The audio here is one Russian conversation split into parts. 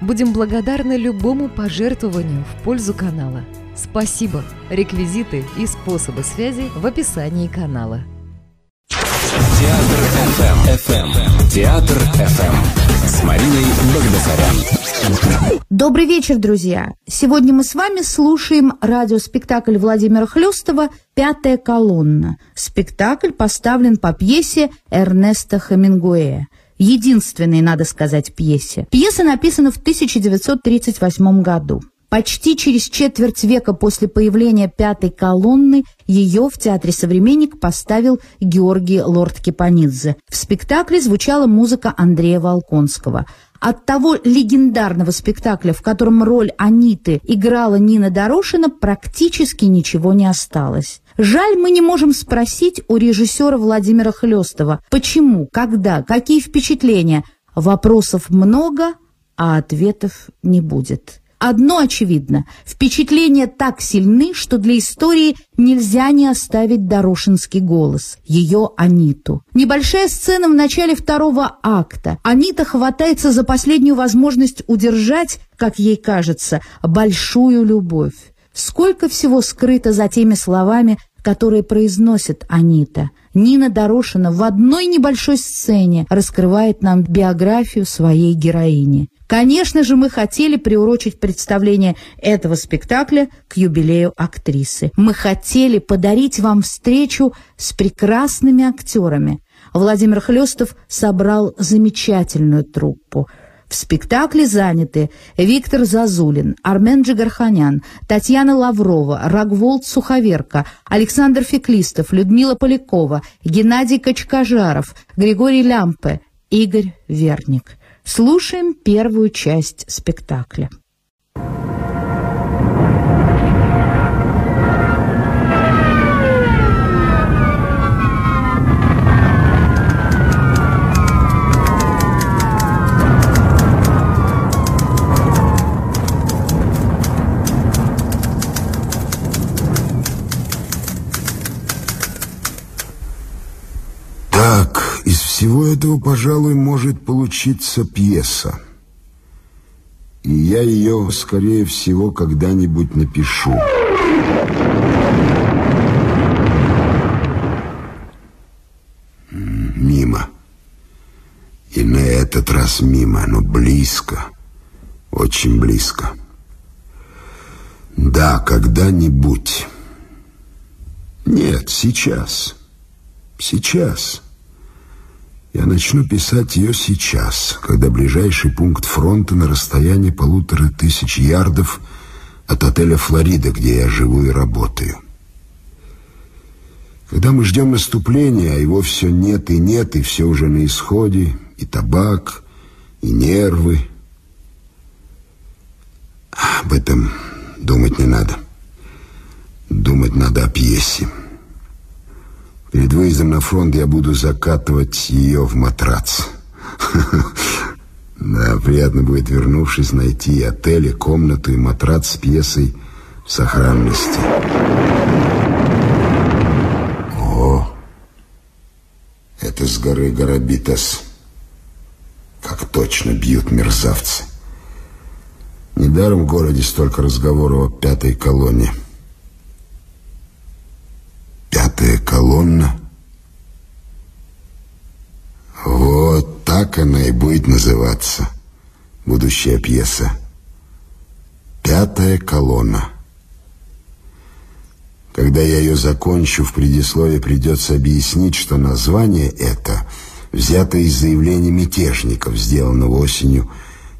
Будем благодарны любому пожертвованию в пользу канала. Спасибо! Реквизиты и способы связи в описании канала. Театр FM. FM. Театр FM. С Мариной Багдасарян. Добрый вечер, друзья! Сегодня мы с вами слушаем радиоспектакль Владимира Хлестова «Пятая колонна». Спектакль поставлен по пьесе Эрнеста Хемингуэя единственной, надо сказать, пьесе. Пьеса написана в 1938 году. Почти через четверть века после появления пятой колонны ее в Театре «Современник» поставил Георгий Лорд-Кипанидзе. В спектакле звучала музыка Андрея Волконского. От того легендарного спектакля, в котором роль Аниты играла Нина Дорошина, практически ничего не осталось. Жаль, мы не можем спросить у режиссера Владимира Хлестова, почему, когда, какие впечатления. Вопросов много, а ответов не будет. Одно очевидно – впечатления так сильны, что для истории нельзя не оставить Дорошинский голос, ее Аниту. Небольшая сцена в начале второго акта. Анита хватается за последнюю возможность удержать, как ей кажется, большую любовь. Сколько всего скрыто за теми словами, которые произносит Анита. Нина Дорошина в одной небольшой сцене раскрывает нам биографию своей героини. Конечно же, мы хотели приурочить представление этого спектакля к юбилею актрисы. Мы хотели подарить вам встречу с прекрасными актерами. Владимир Хлестов собрал замечательную труппу – в спектакле заняты Виктор Зазулин, Армен Джигарханян, Татьяна Лаврова, Рогволд Суховерка, Александр Феклистов, Людмила Полякова, Геннадий Качкажаров, Григорий Лямпе, Игорь Верник. Слушаем первую часть спектакля. Всего этого, пожалуй, может получиться пьеса. И я ее, скорее всего, когда-нибудь напишу. Мимо. И на этот раз мимо, но близко. Очень близко. Да, когда-нибудь. Нет, сейчас. Сейчас. Я начну писать ее сейчас, когда ближайший пункт фронта на расстоянии полутора тысяч ярдов от отеля «Флорида», где я живу и работаю. Когда мы ждем наступления, а его все нет и нет, и все уже на исходе, и табак, и нервы. Об этом думать не надо. Думать надо о пьесе. Перед выездом на фронт я буду закатывать ее в матрац. Да, приятно будет, вернувшись, найти отель, комнату и матрац с пьесой в сохранности. О, это с горы Гарабитас. Как точно бьют мерзавцы. Недаром в городе столько разговоров о пятой колонне. Пятая колонна. Вот так она и будет называться. Будущая пьеса. Пятая колонна. Когда я ее закончу, в предисловии придется объяснить, что название это взято из заявления мятежников, сделанного осенью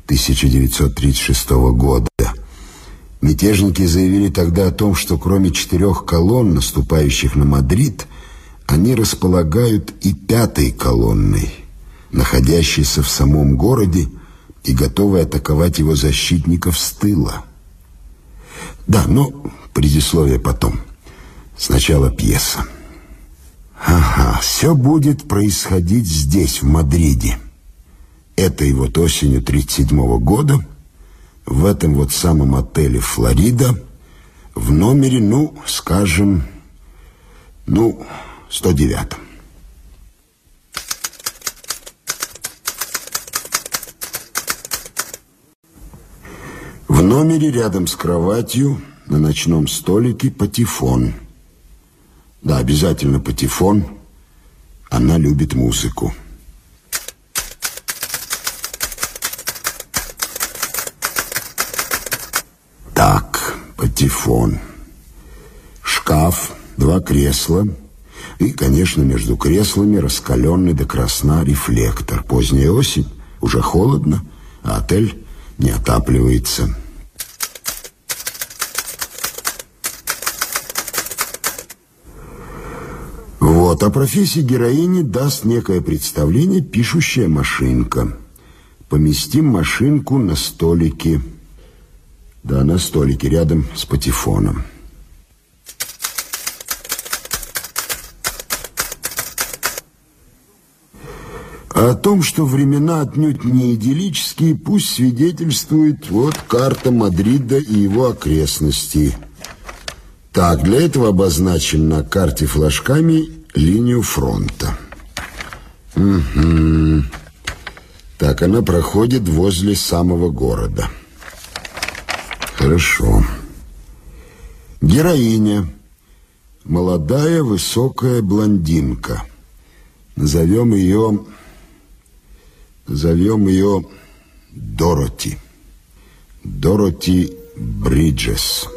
1936 года. Мятежники заявили тогда о том, что кроме четырех колонн, наступающих на Мадрид, они располагают и пятой колонной, находящейся в самом городе и готовой атаковать его защитников с тыла. Да, но предисловие потом. Сначала пьеса. Ага, все будет происходить здесь, в Мадриде. Этой вот осенью 37 года в этом вот самом отеле «Флорида» в номере, ну, скажем, ну, 109 В номере рядом с кроватью на ночном столике патефон. Да, обязательно патефон. Она любит музыку. Так, патефон. Шкаф, два кресла. И, конечно, между креслами раскаленный до красна рефлектор. Поздняя осень, уже холодно, а отель не отапливается. Вот, о профессии героини даст некое представление пишущая машинка. Поместим машинку на столике. Да, на столике, рядом с патефоном. О том, что времена отнюдь не идиллические, пусть свидетельствует вот карта Мадрида и его окрестностей. Так, для этого обозначим на карте флажками линию фронта. Угу. Так, она проходит возле самого города. Хорошо. Героиня. Молодая, высокая блондинка. Назовем ее... Назовем ее Дороти. Дороти Бриджес.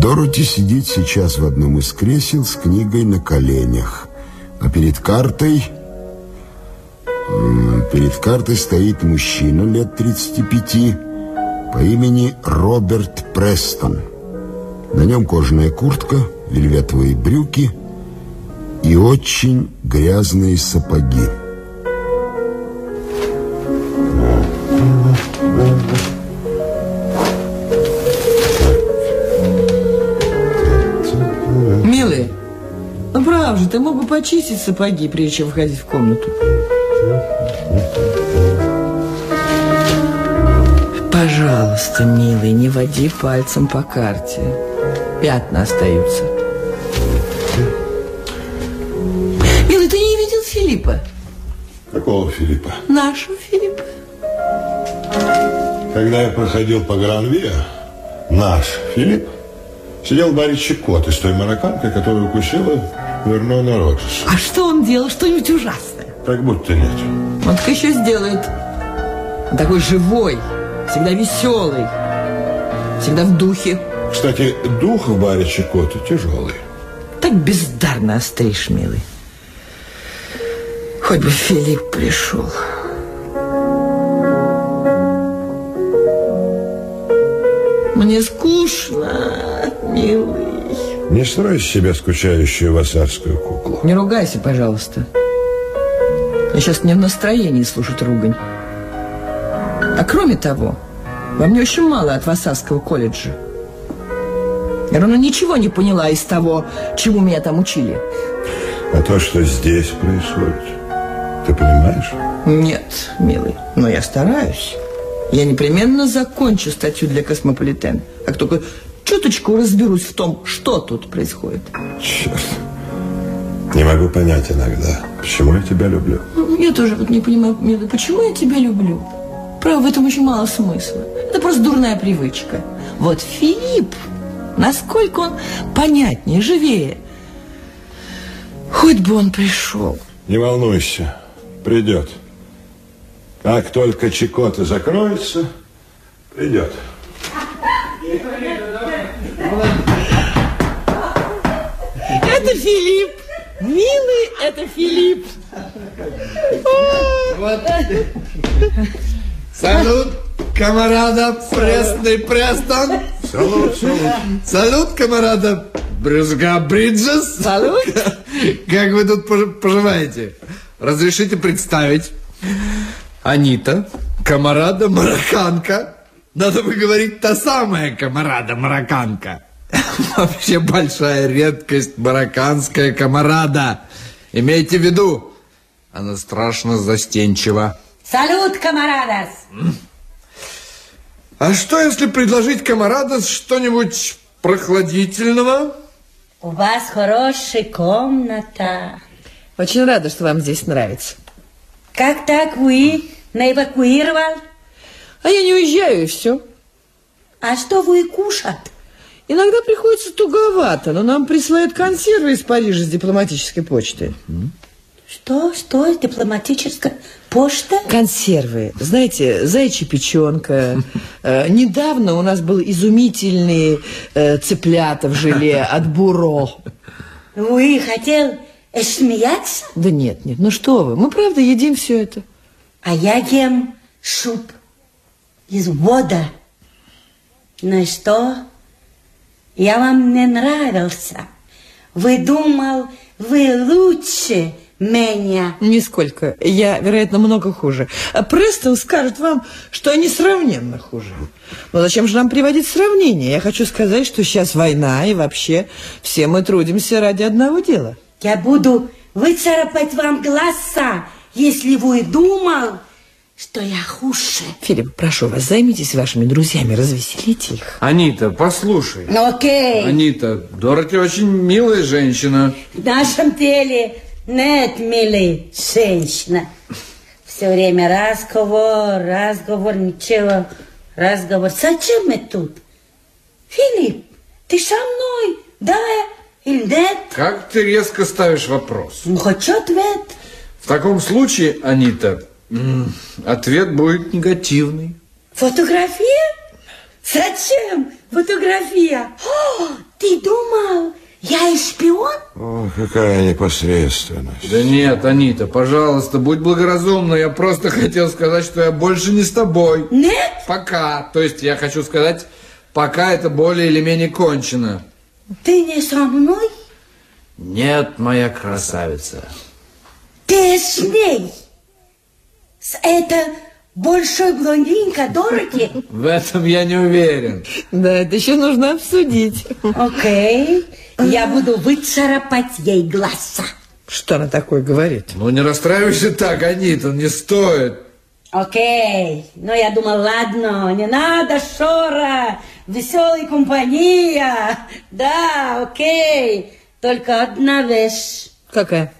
Дороти сидит сейчас в одном из кресел с книгой на коленях. А перед картой... Перед картой стоит мужчина лет 35 по имени Роберт Престон. На нем кожаная куртка, вельветовые брюки и очень грязные сапоги. Милый, ну прав же, ты мог бы почистить сапоги, прежде чем входить в комнату. Пожалуйста, милый, не води пальцем по карте. Пятна остаются. Милый, ты не видел Филиппа? Какого Филиппа? Нашего Филиппа. Когда я проходил по Гранвиа, наш Филипп сидел в баре Чикот из той марокканкой, которая укусила Вернона Роджерса. А что он делал? Что-нибудь ужасное? Как будто нет. Он так еще сделает. Он такой живой, всегда веселый, всегда в духе. Кстати, дух в баре Чикота тяжелый. Так бездарно остришь, милый. Хоть бы Филипп пришел. Мне скучно, милый. Не строй из себя скучающую вассарскую куклу. Не ругайся, пожалуйста. Я сейчас не в настроении слушать ругань. А кроме того, во мне очень мало от Вассарского колледжа. Я ровно ничего не поняла из того, чему меня там учили. А то, что здесь происходит, ты понимаешь? Нет, милый, но я стараюсь. Я непременно закончу статью для Космополитен. Как только чуточку разберусь в том, что тут происходит. Черт. Не могу понять иногда, почему я тебя люблю. Ну, Я тоже вот не понимаю, милый, почему я тебя люблю? Право, в этом очень мало смысла. Это просто дурная привычка. Вот Филипп, насколько он понятнее, живее. Хоть бы он пришел. Не волнуйся, придет. Как только Чикота закроется, придет. Это Филипп. Милый, это Филипп. Салют, камарада Пресный Престон. Салут, салут. Салют, камарада Брюзга Бриджес. Салют. Как вы тут пож- поживаете? Разрешите представить. Анита, Камарада марокканка. Надо бы говорить та самая камарада марокканка. Вообще большая редкость марокканская камарада. Имейте в виду, она страшно застенчива. Салют, камарадас! А что, если предложить камарадос что-нибудь прохладительного? У вас хорошая комната. Очень рада, что вам здесь нравится. Как так вы не эвакуировал? А я не уезжаю, и все. А что вы кушать? Иногда приходится туговато, но нам присылают консервы из Парижа с дипломатической почты. Что? Что? Дипломатическая почта? Консервы. Знаете, зайчья печенка. Э, недавно у нас был изумительный э, цыплята в желе от Буро. Вы хотел э, смеяться? Да нет, нет, ну что вы, мы правда едим все это. А я ем суп из вода. Ну что? Я вам не нравился. Вы думал, вы лучше меня. Нисколько. Я, вероятно, много хуже. А Престон скажет вам, что они сравненно хуже. Но зачем же нам приводить сравнение? Я хочу сказать, что сейчас война, и вообще все мы трудимся ради одного дела. Я буду выцарапать вам глаза, если вы думал, что я хуже. Филипп, прошу вас, займитесь вашими друзьями, развеселите их. Анита, послушай. Ну окей, Анита, Дороти очень милая женщина. в нашем деле нет, милый женщина. Все время разговор, разговор, ничего, разговор. Зачем мы тут? Филипп, ты со мной, да или нет? Как ты резко ставишь вопрос? Ну, хоть ответ. В таком случае, Анита, ответ будет негативный. Фотография? Зачем фотография? О, ты думал, я и шпион? О, какая непосредственность. Да нет, Анита, пожалуйста, будь благоразумна. Я просто хотел сказать, что я больше не с тобой. Нет? Пока. То есть я хочу сказать, пока это более или менее кончено. Ты не со мной? Нет, моя красавица. Ты с ней? С этой большой блондинкой Дороти? В этом я не уверен. Да, это еще нужно обсудить. Окей. Я буду выцарапать ей глаза. Что она такое говорит? Ну не расстраивайся так, Анита, не стоит. Окей. Но я думал, ладно, не надо шора, веселая компания. Да, окей. Только одна вещь. Какая?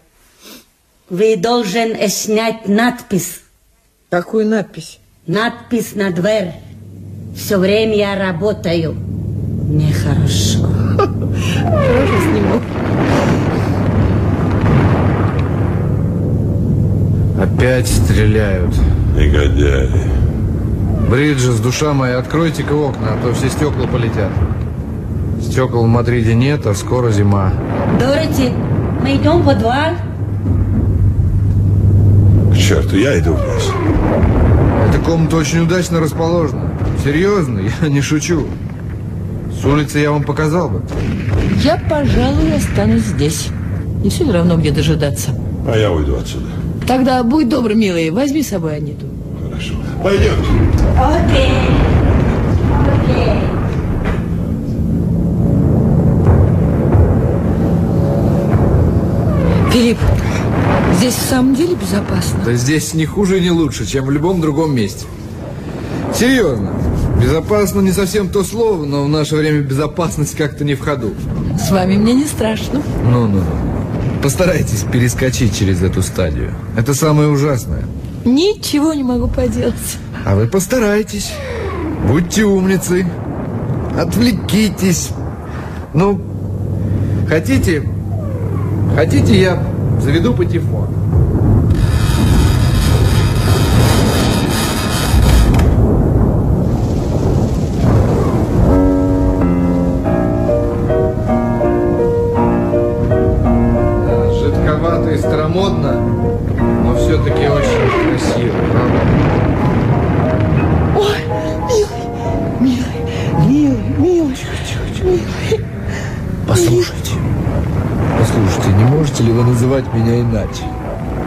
Вы должен снять надпись. Какую надпись? Надпись на дверь. Все время я работаю. Нехорошо. Хорошо, сниму. Опять стреляют. Негодяи. Бриджес, душа моя, откройте-ка окна, а то все стекла полетят. Стекол в Мадриде нет, а скоро зима. Дороти, мы идем в подвал? К черту, я иду вниз. Эта комната очень удачно расположена. Серьезно, я не шучу. С улицы я вам показал бы. Я, пожалуй, останусь здесь. Не все равно, где дожидаться. А я уйду отсюда. Тогда будь добр, милый, возьми с собой Аниту. Хорошо. Пойдемте. Окей. Окей. Филипп, здесь в самом деле безопасно? Да здесь не хуже и не лучше, чем в любом другом месте. Серьезно. Безопасно не совсем то слово, но в наше время безопасность как-то не в ходу. С вами мне не страшно. Ну-ну. Постарайтесь перескочить через эту стадию. Это самое ужасное. Ничего не могу поделать. А вы постарайтесь. Будьте умницей. Отвлекитесь. Ну, хотите... Хотите, я заведу патефон.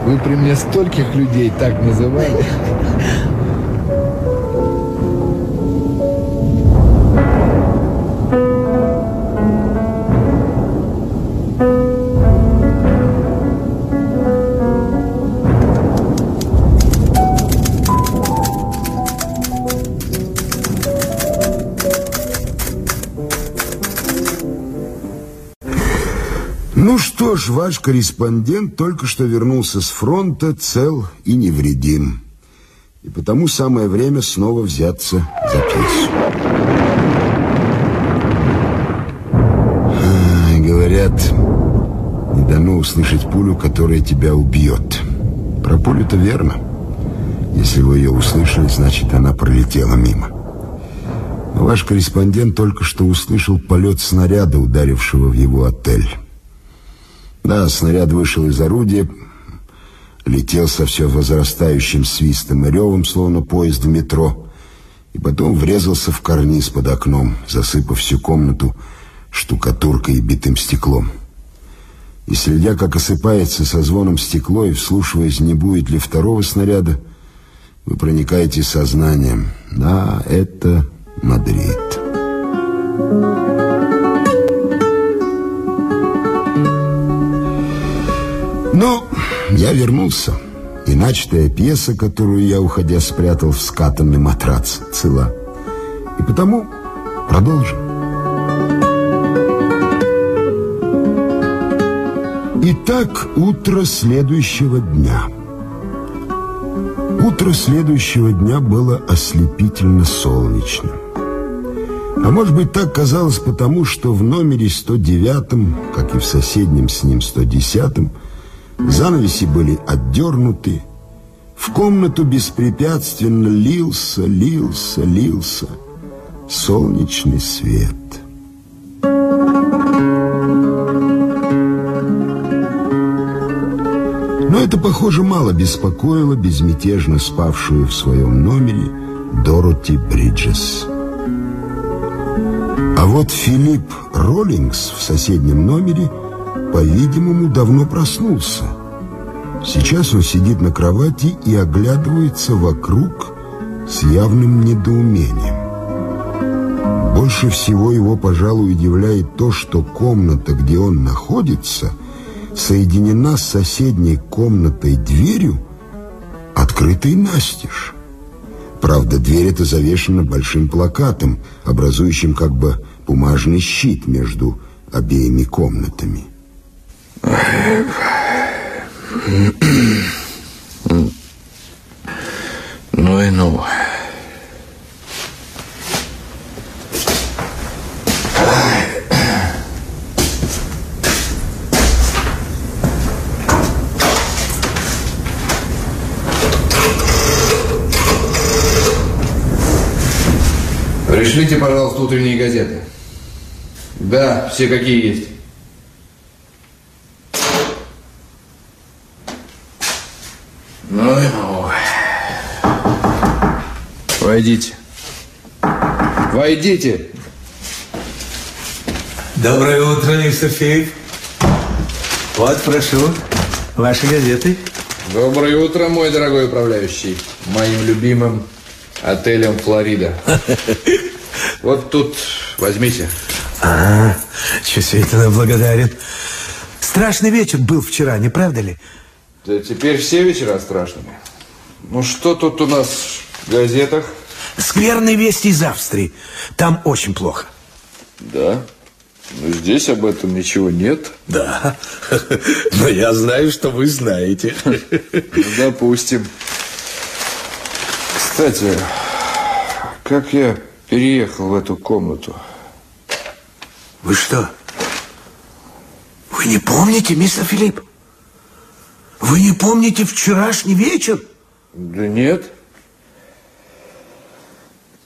Вы при мне стольких людей так называли. Что ж, ваш корреспондент только что вернулся с фронта цел и невредим. И потому самое время снова взяться за пьесу. Говорят, не дано услышать пулю, которая тебя убьет. Про пулю-то верно. Если вы ее услышали, значит, она пролетела мимо. Но ваш корреспондент только что услышал полет снаряда, ударившего в его отель. Да, снаряд вышел из орудия, летел со все возрастающим свистом и ревом, словно поезд в метро, и потом врезался в карниз под окном, засыпав всю комнату штукатуркой и битым стеклом. И следя, как осыпается со звоном стекло, и вслушиваясь, не будет ли второго снаряда, вы проникаете сознанием. Да, это Мадрид. Ну, я вернулся. И начатая пьеса, которую я, уходя, спрятал в скатанный матрац, цела. И потому продолжим. Итак, утро следующего дня. Утро следующего дня было ослепительно солнечным. А может быть, так казалось потому, что в номере 109, как и в соседнем с ним 110, Занавеси были отдернуты. В комнату беспрепятственно лился, лился, лился солнечный свет. Но это, похоже, мало беспокоило безмятежно спавшую в своем номере Дороти Бриджес. А вот Филипп Роллингс в соседнем номере – по-видимому, давно проснулся. Сейчас он сидит на кровати и оглядывается вокруг с явным недоумением. Больше всего его, пожалуй, удивляет то, что комната, где он находится, соединена с соседней комнатой дверью, открытой настежь. Правда, дверь эта завешена большим плакатом, образующим как бы бумажный щит между обеими комнатами. Ну и ну. Пришлите, пожалуйста, утренние газеты. Да, все какие есть. Ну и ну. Войдите. Войдите. Доброе утро, Филипп. Вот, прошу, ваши газеты. Доброе утро, мой дорогой управляющий. Моим любимым отелем Флорида. Вот тут возьмите. А, чувствительно благодарен. Страшный вечер был вчера, не правда ли? Да теперь все вечера страшными. Ну что тут у нас в газетах? Скверные вести из Австрии. Там очень плохо. Да. Но здесь об этом ничего нет. Да. Но я знаю, что вы знаете. Ну, допустим. Кстати, как я переехал в эту комнату? Вы что? Вы не помните, мистер Филипп? Вы не помните вчерашний вечер? Да нет.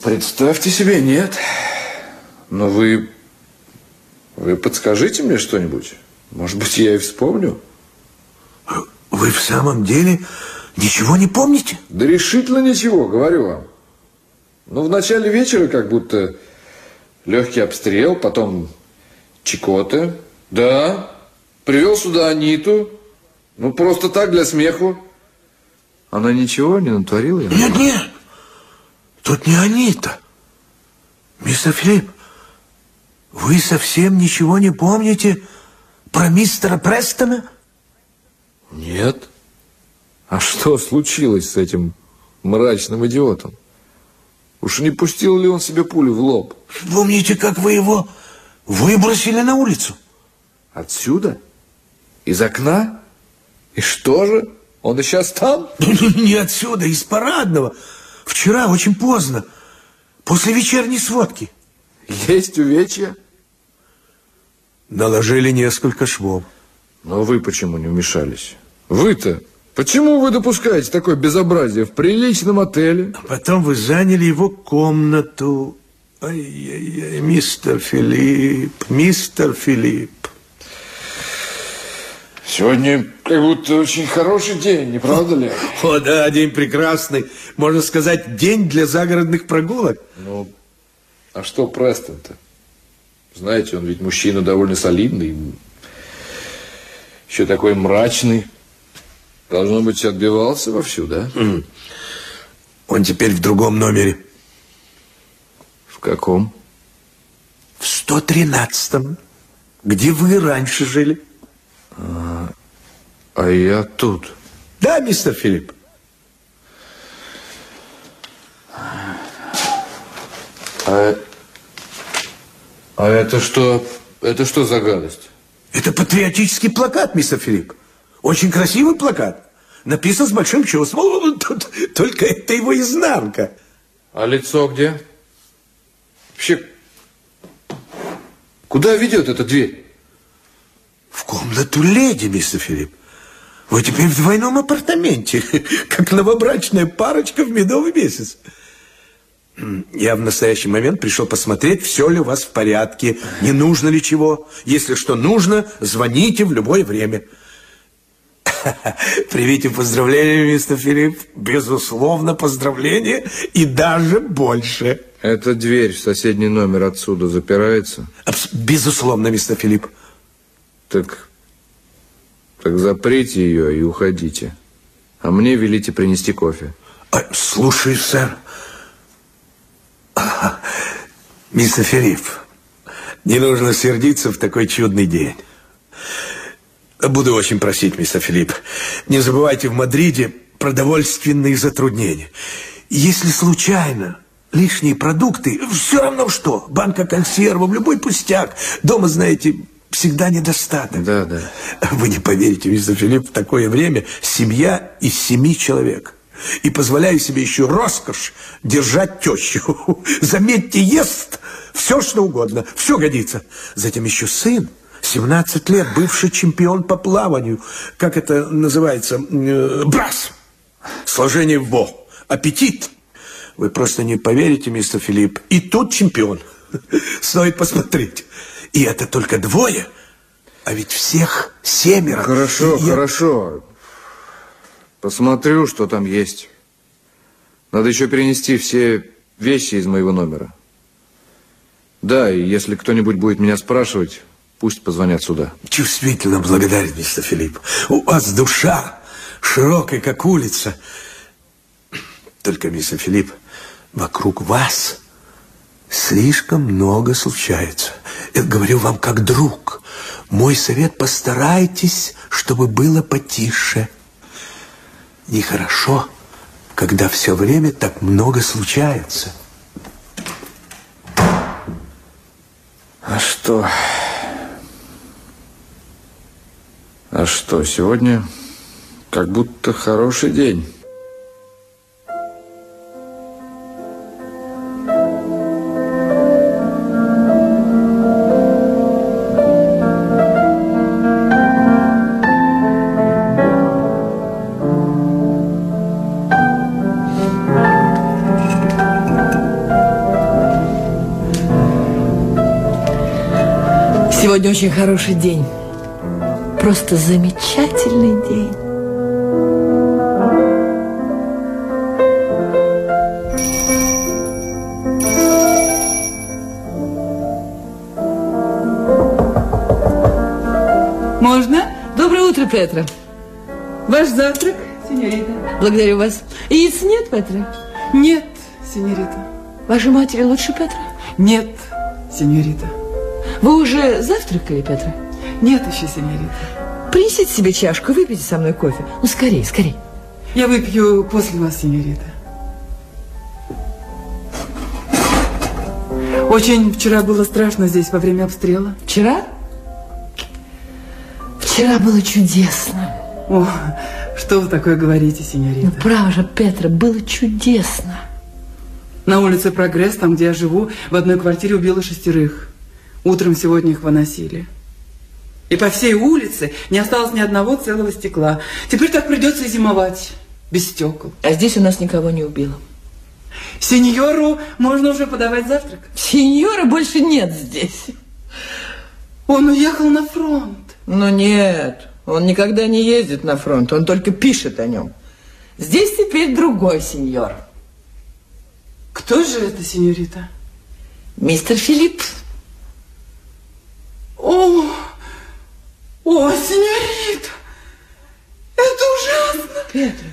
Представьте себе, нет. Но вы... Вы подскажите мне что-нибудь. Может быть, я и вспомню. Вы в самом деле ничего не помните? Да решительно ничего, говорю вам. Ну, в начале вечера как будто легкий обстрел, потом Чикота. Да, привел сюда Аниту. Ну, просто так, для смеху. Она ничего не натворила? Нет, нет. Тут не Анита. Мистер Филипп, вы совсем ничего не помните про мистера Престона? Нет. А что случилось с этим мрачным идиотом? Уж не пустил ли он себе пулю в лоб? Помните, как вы его выбросили на улицу? Отсюда? Из окна? И что же? Он и сейчас там? Не отсюда, из парадного. Вчера очень поздно, после вечерней сводки. Есть увечья? Наложили несколько швов. Но вы почему не вмешались? Вы-то Почему вы допускаете такое безобразие в приличном отеле? А потом вы заняли его комнату. Ай-яй-яй, мистер Филипп, мистер Филипп. Сегодня как будто очень хороший день, не правда ли? О, да, день прекрасный. Можно сказать, день для загородных прогулок. Ну, а что Престон-то? Знаете, он ведь мужчина довольно солидный. Еще такой мрачный. Должно быть, отбивался вовсю, да? Он теперь в другом номере. В каком? В 113-м, где вы раньше жили. А, а я тут. Да, мистер Филипп. А, а это что? Это что за гадость? Это патриотический плакат, мистер Филипп. Очень красивый плакат. Написан с большим чувством. Только это его изнанка. А лицо где? Вообще, куда ведет эта дверь? В комнату леди, мистер Филипп. Вы теперь в двойном апартаменте, как новобрачная парочка в медовый месяц. Я в настоящий момент пришел посмотреть, все ли у вас в порядке, не нужно ли чего. Если что нужно, звоните в любое время. Примите поздравления, мистер Филипп. Безусловно, поздравления и даже больше. Эта дверь в соседний номер отсюда запирается? Безусловно, мистер Филипп. Так, так заприте ее и уходите. А мне велите принести кофе. А, слушай, сэр. Мистер Филипп, не нужно сердиться в такой чудный день. Буду очень просить, мистер Филипп, не забывайте в Мадриде продовольственные затруднения. Если случайно лишние продукты, все равно что, банка консервов, любой пустяк, дома, знаете, всегда недостаток. Да, да. Вы не поверите, мистер Филипп, в такое время семья из семи человек. И позволяю себе еще роскошь держать тещу. Заметьте, ест все, что угодно, все годится. Затем еще сын 17 лет, бывший чемпион по плаванию. Как это называется? Э, брас. Сложение в бо. Аппетит. Вы просто не поверите, мистер Филипп. И тут чемпион. Стоит посмотреть. И это только двое. А ведь всех семеро. Хорошо, я... хорошо. Посмотрю, что там есть. Надо еще перенести все вещи из моего номера. Да, и если кто-нибудь будет меня спрашивать, Пусть позвонят сюда. Чувствительно благодарен, мистер Филипп. У вас душа широкая, как улица. Только, мистер Филипп, вокруг вас слишком много случается. Это говорю вам как друг. Мой совет, постарайтесь, чтобы было потише. Нехорошо, когда все время так много случается. А что... А что, сегодня как будто хороший день. Очень хороший день просто замечательный день. Можно? Доброе утро, Петра. Ваш завтрак, сеньорита. Благодарю вас. Яиц нет, Петра? Нет, сеньорита. Вашей матери лучше, Петра? Нет, сеньорита. Вы уже завтракали, Петра? Нет еще, сеньорита. Принесите себе чашку, выпейте со мной кофе. Ну, скорее, скорее. Я выпью после вас, сеньорита. Очень вчера было страшно здесь во время обстрела. Вчера? Вчера было чудесно. О, что вы такое говорите, сеньорита? Ну, право же, Петра, было чудесно. На улице Прогресс, там, где я живу, в одной квартире убило шестерых. Утром сегодня их выносили. И по всей улице не осталось ни одного целого стекла. Теперь так придется и зимовать, без стекол. А здесь у нас никого не убило. Сеньору можно уже подавать завтрак. Сеньора больше нет здесь. Он уехал на фронт. Ну нет, он никогда не ездит на фронт, он только пишет о нем. Здесь теперь другой сеньор. Кто же это, сеньорита? Мистер Филипп. О, о, сеньорита, это ужасно. Петра.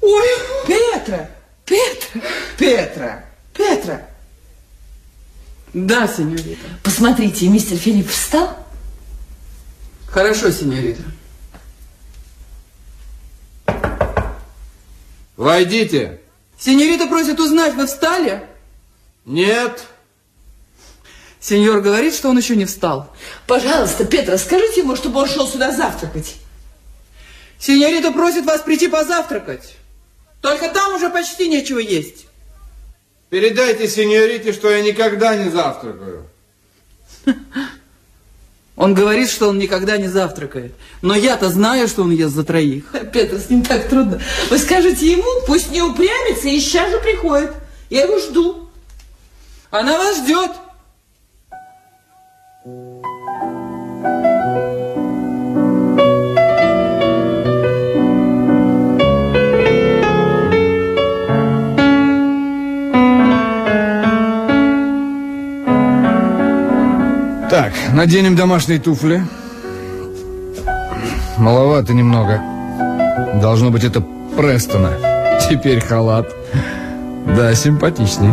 Ой, Петра, Петра, Петра, Петра. Да, сеньорита. Посмотрите, мистер Филипп встал? Хорошо, сеньорита. Войдите. Сеньорита просит узнать, вы встали? Нет. Сеньор говорит, что он еще не встал. Пожалуйста, Петра, скажите ему, чтобы он шел сюда завтракать. Сеньорита просит вас прийти позавтракать. Только там уже почти нечего есть. Передайте сеньорите, что я никогда не завтракаю. Он говорит, что он никогда не завтракает. Но я-то знаю, что он ест за троих. Петр, с ним так трудно. Вы скажете ему, пусть не упрямится и сейчас же приходит. Я его жду. Она вас ждет. Так, наденем домашние туфли. Маловато немного. Должно быть, это Престона. Теперь халат. Да, симпатичный.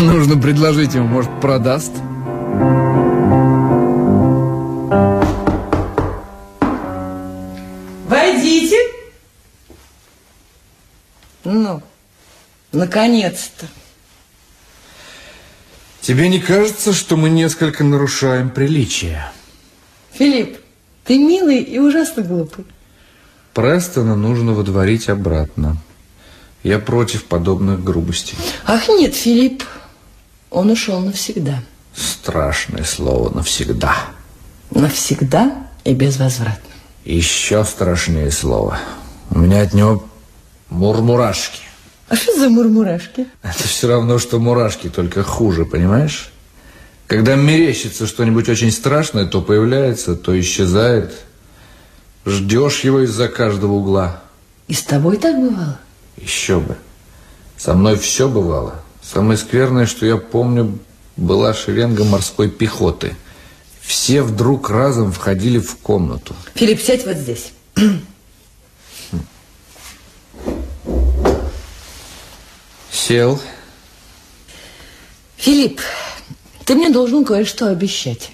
Нужно предложить ему, может, продаст. Войдите. Ну, наконец-то. Тебе не кажется, что мы несколько нарушаем приличия? Филипп, ты милый и ужасно глупый. Престона нужно водворить обратно. Я против подобных грубостей. Ах, нет, Филипп, он ушел навсегда. Страшное слово навсегда. Навсегда и безвозвратно. Еще страшнее слово. У меня от него мурмурашки. А что за мурмурашки? Это все равно, что мурашки, только хуже, понимаешь? Когда мерещится что-нибудь очень страшное, то появляется, то исчезает. Ждешь его из-за каждого угла. И с тобой так бывало? Еще бы. Со мной все бывало. Самое скверное, что я помню, была шеренга морской пехоты. Все вдруг разом входили в комнату. Филипп, сядь вот здесь. Сел. Филипп, ты мне должен кое-что обещать.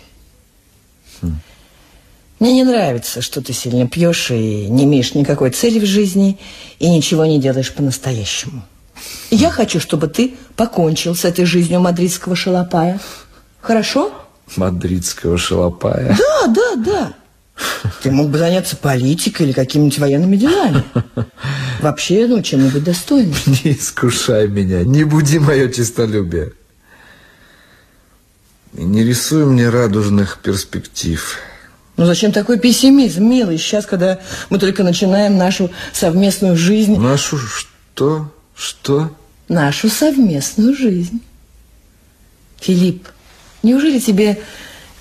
Мне не нравится, что ты сильно пьешь и не имеешь никакой цели в жизни и ничего не делаешь по-настоящему. Я хочу, чтобы ты покончил с этой жизнью мадридского шалопая. Хорошо? Мадридского шалопая. Да, да, да. Ты мог бы заняться политикой или какими-нибудь военными делами. Вообще, ну, чем-нибудь достойным. Не искушай меня, не буди мое честолюбие. И не рисуй мне радужных перспектив. Ну зачем такой пессимизм, милый, сейчас, когда мы только начинаем нашу совместную жизнь? Нашу что? Что? Нашу совместную жизнь. Филипп, неужели тебе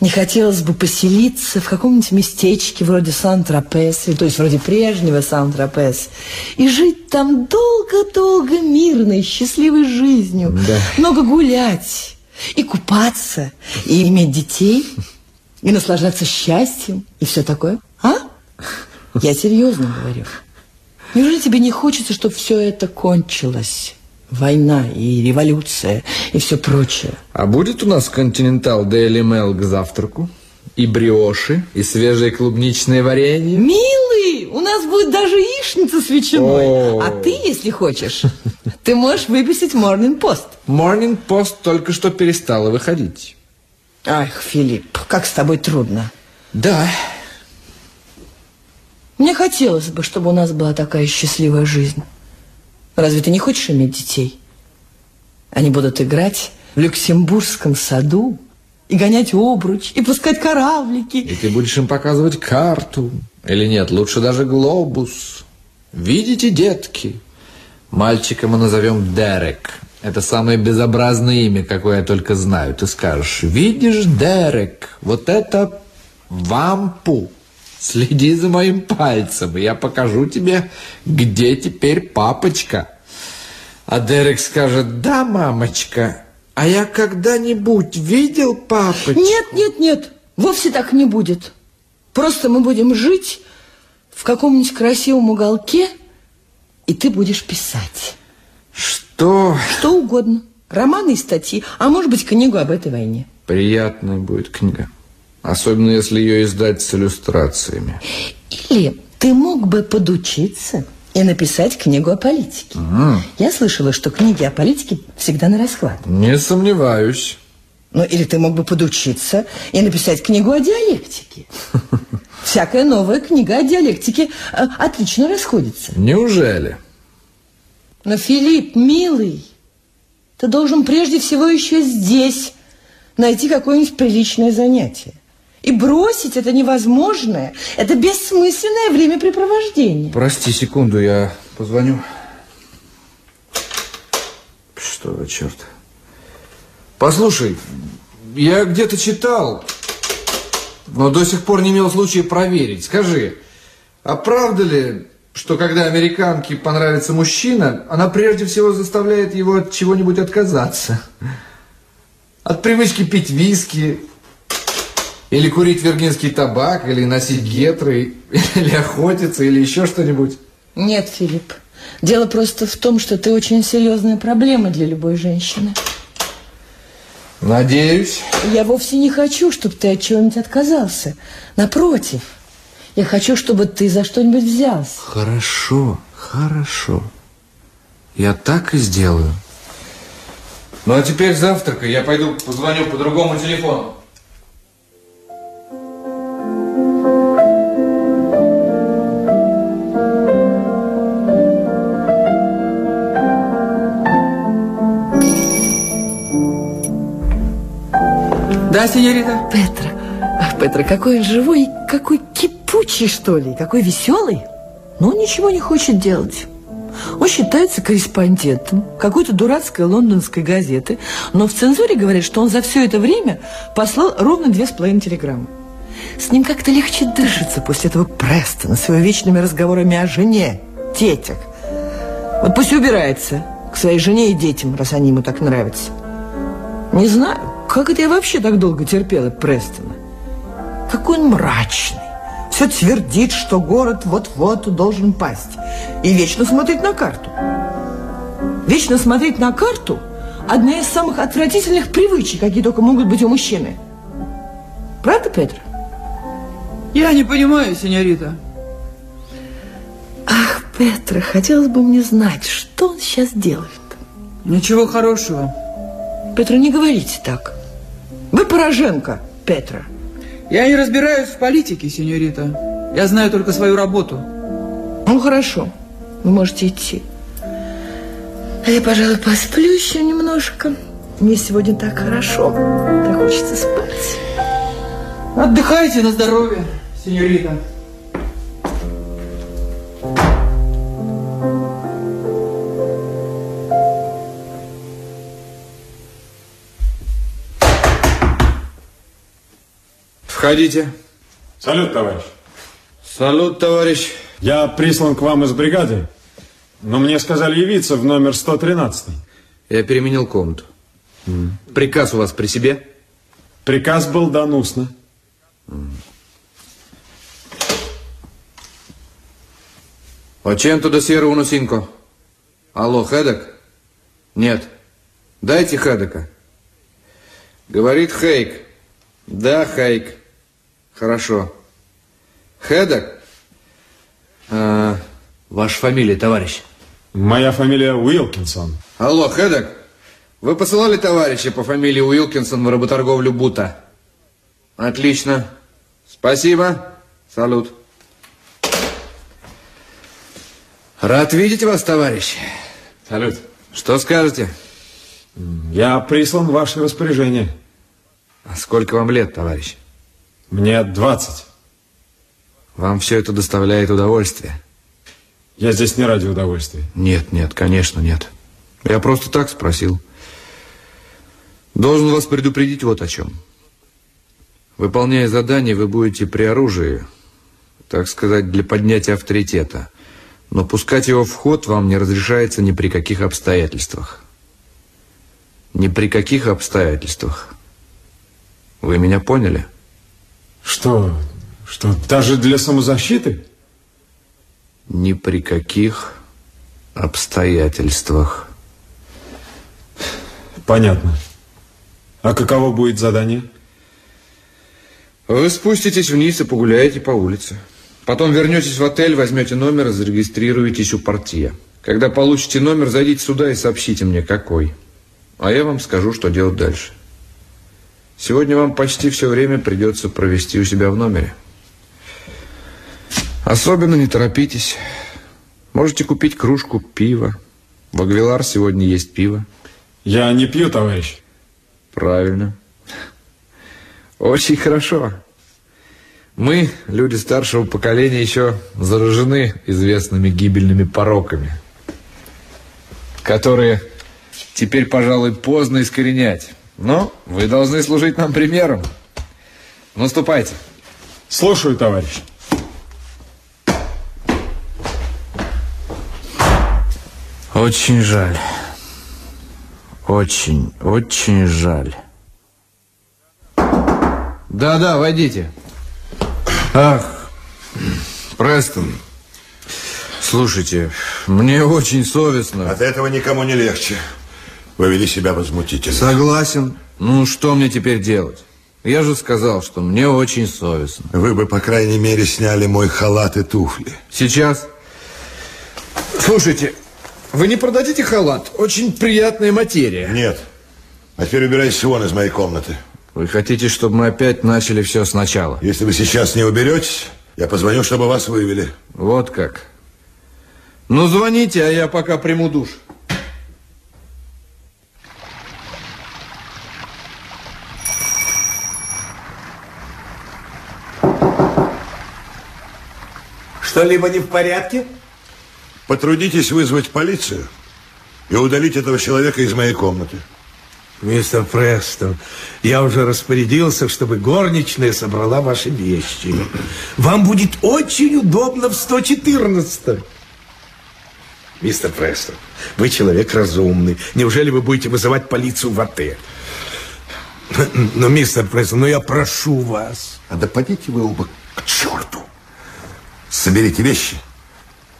не хотелось бы поселиться в каком-нибудь местечке вроде Сан-Тропес, то есть вроде прежнего Сан-Тропес, и жить там долго-долго мирной, счастливой жизнью, Да. много гулять, и купаться, и иметь детей, и наслаждаться счастьем, и все такое? А? Я серьезно говорю. Неужели тебе не хочется, чтобы все это кончилось? Война и революция и все прочее. А будет у нас континентал Daily Mail к завтраку? И бриоши, и свежее клубничное варенье? Милый, у нас будет даже яичница с ветчиной. О. А ты, если хочешь, ты можешь выписать Morning Post. Morning Post только что перестала выходить. Ах, Филипп, как с тобой трудно. Да. Мне хотелось бы, чтобы у нас была такая счастливая жизнь. Разве ты не хочешь иметь детей? Они будут играть в Люксембургском саду и гонять обруч, и пускать кораблики. И ты будешь им показывать карту. Или нет, лучше даже глобус. Видите, детки? Мальчика мы назовем Дерек. Это самое безобразное имя, какое я только знаю. Ты скажешь, видишь, Дерек, вот это вампу. Следи за моим пальцем, и я покажу тебе, где теперь папочка. А Дерек скажет, да, мамочка, а я когда-нибудь видел папочку? Нет, нет, нет, вовсе так не будет. Просто мы будем жить в каком-нибудь красивом уголке, и ты будешь писать. Что? Что угодно. Романы и статьи, а может быть, книгу об этой войне. Приятная будет книга. Особенно, если ее издать с иллюстрациями. Или ты мог бы подучиться и написать книгу о политике. Ага. Я слышала, что книги о политике всегда на расхват. Не сомневаюсь. Ну, или ты мог бы подучиться и написать книгу о диалектике. Всякая новая книга о диалектике э, отлично расходится. Неужели? Но, Филипп, милый, ты должен прежде всего еще здесь найти какое-нибудь приличное занятие. И бросить это невозможное, это бессмысленное времяпрепровождение. Прости секунду, я позвоню. Что за черт? Послушай, я где-то читал, но до сих пор не имел случая проверить. Скажи, а правда ли, что когда американке понравится мужчина, она прежде всего заставляет его от чего-нибудь отказаться? От привычки пить виски, или курить виргинский табак, или носить гетры, или охотиться, или еще что-нибудь? Нет, Филипп. Дело просто в том, что ты очень серьезная проблема для любой женщины. Надеюсь. Я вовсе не хочу, чтобы ты от чего-нибудь отказался. Напротив, я хочу, чтобы ты за что-нибудь взялся. Хорошо, хорошо. Я так и сделаю. Ну, а теперь завтракай. Я пойду позвоню по другому телефону. Да, сеньорита? Петра. Петра, какой он живой, какой кипучий, что ли, какой веселый. Но он ничего не хочет делать. Он считается корреспондентом какой-то дурацкой лондонской газеты, но в цензуре говорят, что он за все это время послал ровно две с половиной телеграммы. С ним как-то легче дышится после этого Престона с его вечными разговорами о жене, детях. Вот пусть убирается к своей жене и детям, раз они ему так нравятся. Не знаю, как это я вообще так долго терпела Престона. Какой он мрачный. Все твердит, что город вот-вот должен пасть. И вечно смотреть на карту. Вечно смотреть на карту – одна из самых отвратительных привычек, какие только могут быть у мужчины. Правда, Петр? Я не понимаю, сеньорита. Ах, Петра, хотелось бы мне знать, что он сейчас делает. Ничего хорошего. Петра, не говорите так. Вы Порошенко, Петра. Я не разбираюсь в политике, сеньорита. Я знаю только свою работу. Ну, хорошо. Вы можете идти. А я, пожалуй, посплю еще немножко. Мне сегодня так хорошо. Так хочется спать. Отдыхайте на здоровье, сеньорита. Входите. Салют, товарищ. Салют, товарищ. Я прислан к вам из бригады, но мне сказали явиться в номер 113. Я переменил комнату. Приказ у вас при себе? Приказ был дан устно. Оченто до Сьерра Уно Синко. Алло, Хедек? Нет. Дайте Хедека. Говорит Хейк. Да, Хейк. Хорошо. Хедек? А, ваша фамилия, товарищ? Моя фамилия Уилкинсон. Алло, Хедек? Вы посылали товарища по фамилии Уилкинсон в работорговлю Бута? Отлично. Спасибо. Салют. Рад видеть вас, товарищ. Салют. Что скажете? Я прислан в ваше распоряжение. А сколько вам лет, товарищ? Мне 20. Вам все это доставляет удовольствие? Я здесь не ради удовольствия. Нет, нет, конечно, нет. Я просто так спросил. Должен вас предупредить вот о чем. Выполняя задание, вы будете при оружии, так сказать, для поднятия авторитета. Но пускать его в ход вам не разрешается ни при каких обстоятельствах. Ни при каких обстоятельствах. Вы меня поняли? Что? Что, даже для самозащиты? Ни при каких обстоятельствах. Понятно. А каково будет задание? Вы спуститесь вниз и погуляете по улице. Потом вернетесь в отель, возьмете номер и зарегистрируетесь у портье. Когда получите номер, зайдите сюда и сообщите мне, какой. А я вам скажу, что делать дальше. Сегодня вам почти все время придется провести у себя в номере. Особенно не торопитесь. Можете купить кружку пива. В Агвилар сегодня есть пиво. Я не пью, товарищ. Правильно. Очень хорошо. Мы, люди старшего поколения, еще заражены известными гибельными пороками, которые теперь, пожалуй, поздно искоренять. Но вы должны служить нам примером. Наступайте. Слушаю, товарищ. Очень жаль. Очень, очень жаль. Да-да, войдите. Ах, Престон, слушайте, мне очень совестно. От этого никому не легче. Вы вели себя возмутительно. Согласен. Ну, что мне теперь делать? Я же сказал, что мне очень совестно. Вы бы, по крайней мере, сняли мой халат и туфли. Сейчас? Слушайте, вы не продадите халат? Очень приятная материя. Нет. А теперь убирайся вон из моей комнаты. Вы хотите, чтобы мы опять начали все сначала? Если вы сейчас не уберетесь, я позвоню, чтобы вас вывели. Вот как. Ну, звоните, а я пока приму душ. Что-либо не в порядке? Потрудитесь вызвать полицию и удалить этого человека из моей комнаты. Мистер Престон, я уже распорядился, чтобы горничная собрала ваши вещи. Вам будет очень удобно в 114 Мистер Престон, вы человек разумный. Неужели вы будете вызывать полицию в отель? Но, мистер Престон, ну я прошу вас. А да подите вы оба к черту. Соберите вещи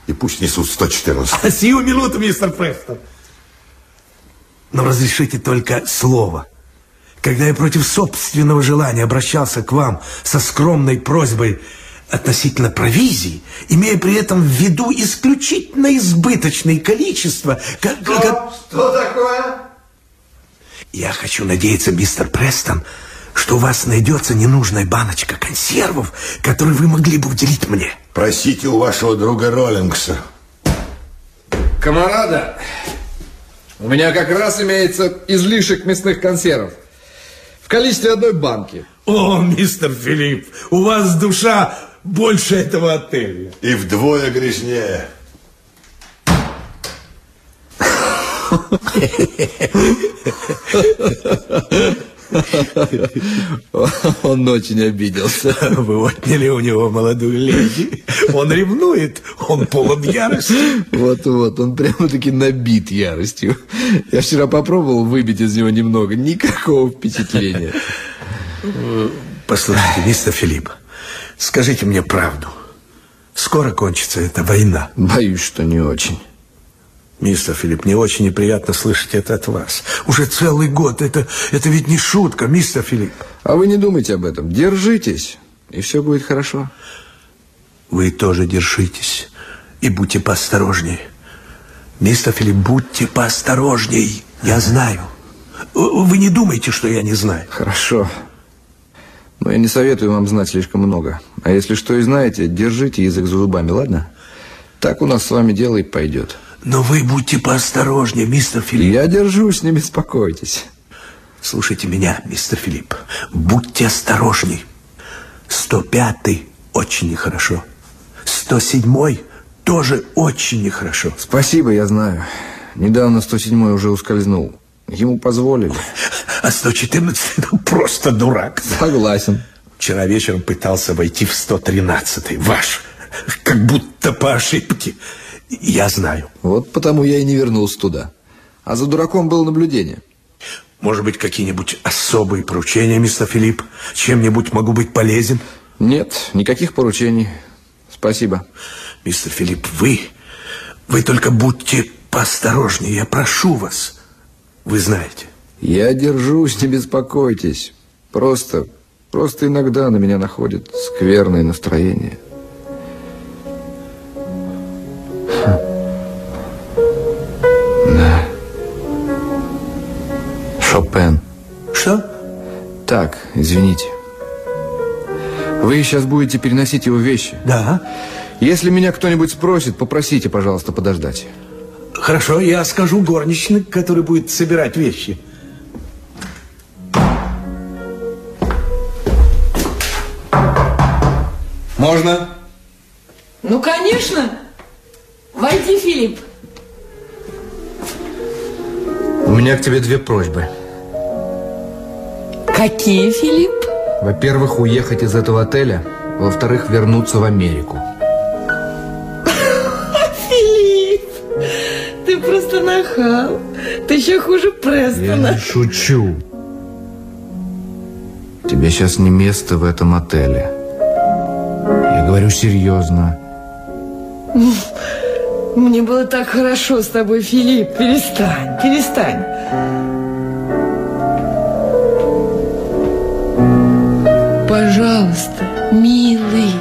и пусть несут 114. Сию минуту, мистер Престон. Но разрешите только слово. Когда я против собственного желания обращался к вам со скромной просьбой относительно провизии, имея при этом в виду исключительно избыточное количество... Как, что? Как... что такое? Я хочу надеяться, мистер Престон, что у вас найдется ненужная баночка консервов, которую вы могли бы уделить мне. Просите у вашего друга Роллингса. Камарада, у меня как раз имеется излишек мясных консервов. В количестве одной банки. О, мистер Филипп, у вас душа больше этого отеля. И вдвое грязнее. Он очень обиделся. Вы отняли у него молодую леди. Он ревнует, он полон ярости. Вот-вот, он прямо-таки набит яростью. Я вчера попробовал выбить из него немного, никакого впечатления. Послушайте, мистер Филипп, скажите мне правду. Скоро кончится эта война? Боюсь, что не очень. Мистер Филипп, мне очень неприятно слышать это от вас. Уже целый год. Это, это ведь не шутка, мистер Филипп. А вы не думайте об этом. Держитесь, и все будет хорошо. Вы тоже держитесь. И будьте поосторожней. Мистер Филипп, будьте поосторожней. Я знаю. Вы не думаете, что я не знаю. Хорошо. Но я не советую вам знать слишком много. А если что и знаете, держите язык за зубами, ладно? Так у нас с вами дело и пойдет. Но вы будьте поосторожнее, мистер Филипп. Я держусь, не беспокойтесь. Слушайте меня, мистер Филипп. Будьте осторожней. 105-й очень нехорошо. 107-й тоже очень нехорошо. Спасибо, я знаю. Недавно 107-й уже ускользнул. Ему позволили. А 114-й ну, просто дурак. Согласен. Вчера вечером пытался войти в 113-й. Ваш. Как будто по ошибке. Я знаю. Вот потому я и не вернулся туда. А за дураком было наблюдение. Может быть, какие-нибудь особые поручения, мистер Филипп? Чем-нибудь могу быть полезен? Нет, никаких поручений. Спасибо. Мистер Филипп, вы... Вы только будьте поосторожнее, я прошу вас. Вы знаете. Я держусь, не беспокойтесь. Просто, просто иногда на меня находит скверное настроение. Шопен. Что? Так, извините. Вы сейчас будете переносить его вещи? Да. Если меня кто-нибудь спросит, попросите, пожалуйста, подождать. Хорошо, я скажу горничной, который будет собирать вещи. Можно? Ну, конечно. Войди, Филипп. У меня к тебе две просьбы. Какие, Филипп? Во-первых, уехать из этого отеля. Во-вторых, вернуться в Америку. Филипп, ты просто нахал. Ты еще хуже Я Престона. не шучу. Тебе сейчас не место в этом отеле. Я говорю серьезно. Мне было так хорошо с тобой, Филипп. Перестань, перестань. Пожалуйста, милый,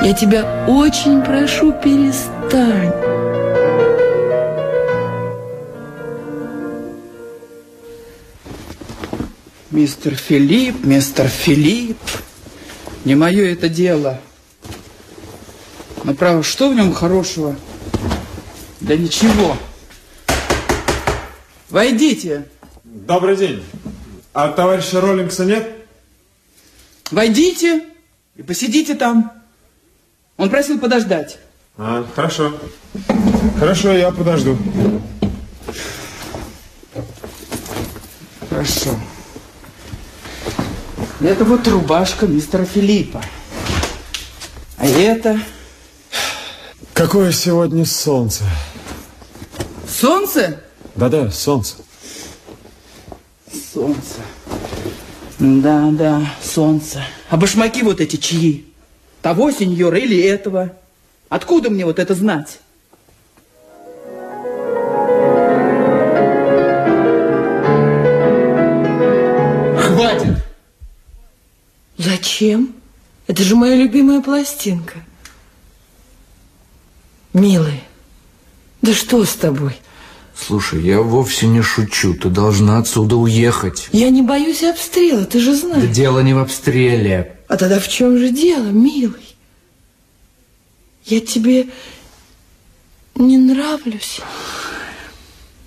я тебя очень прошу, перестань. Мистер Филипп, мистер Филипп. Не мое это дело. Но право, что в нем хорошего? Да ничего. Войдите. Добрый день. А товарища Роллингса нет? Войдите и посидите там. Он просил подождать. А, хорошо. Хорошо, я подожду. Хорошо. Это вот рубашка мистера Филиппа. А это Какое сегодня солнце? солнце? Да-да, солнце. Солнце. Да, да, солнце. А башмаки вот эти чьи? Того сеньора или этого? Откуда мне вот это знать? Хватит. Зачем? Это же моя любимая пластинка. Милый, да что с тобой? Слушай, я вовсе не шучу. Ты должна отсюда уехать. Я не боюсь обстрела, ты же Да знаешь. дело не в обстреле. А тогда в чем же дело, милый? Я тебе не нравлюсь.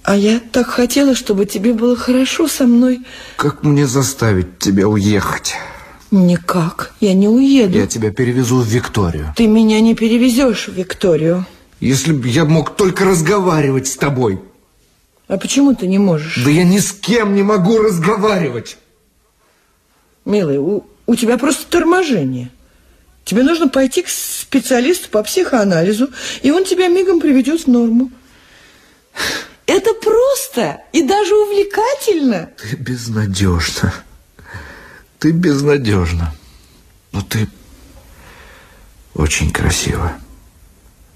А я так хотела, чтобы тебе было хорошо со мной. Как мне заставить тебя уехать? Никак. Я не уеду. Я тебя перевезу в Викторию. Ты меня не перевезешь в Викторию. Если бы я мог только разговаривать с тобой. А почему ты не можешь? Да я ни с кем не могу разговаривать. Милый, у, у тебя просто торможение. Тебе нужно пойти к специалисту по психоанализу, и он тебя мигом приведет в норму. Это просто и даже увлекательно. Ты безнадежна. Ты безнадежна. Но ты очень красива.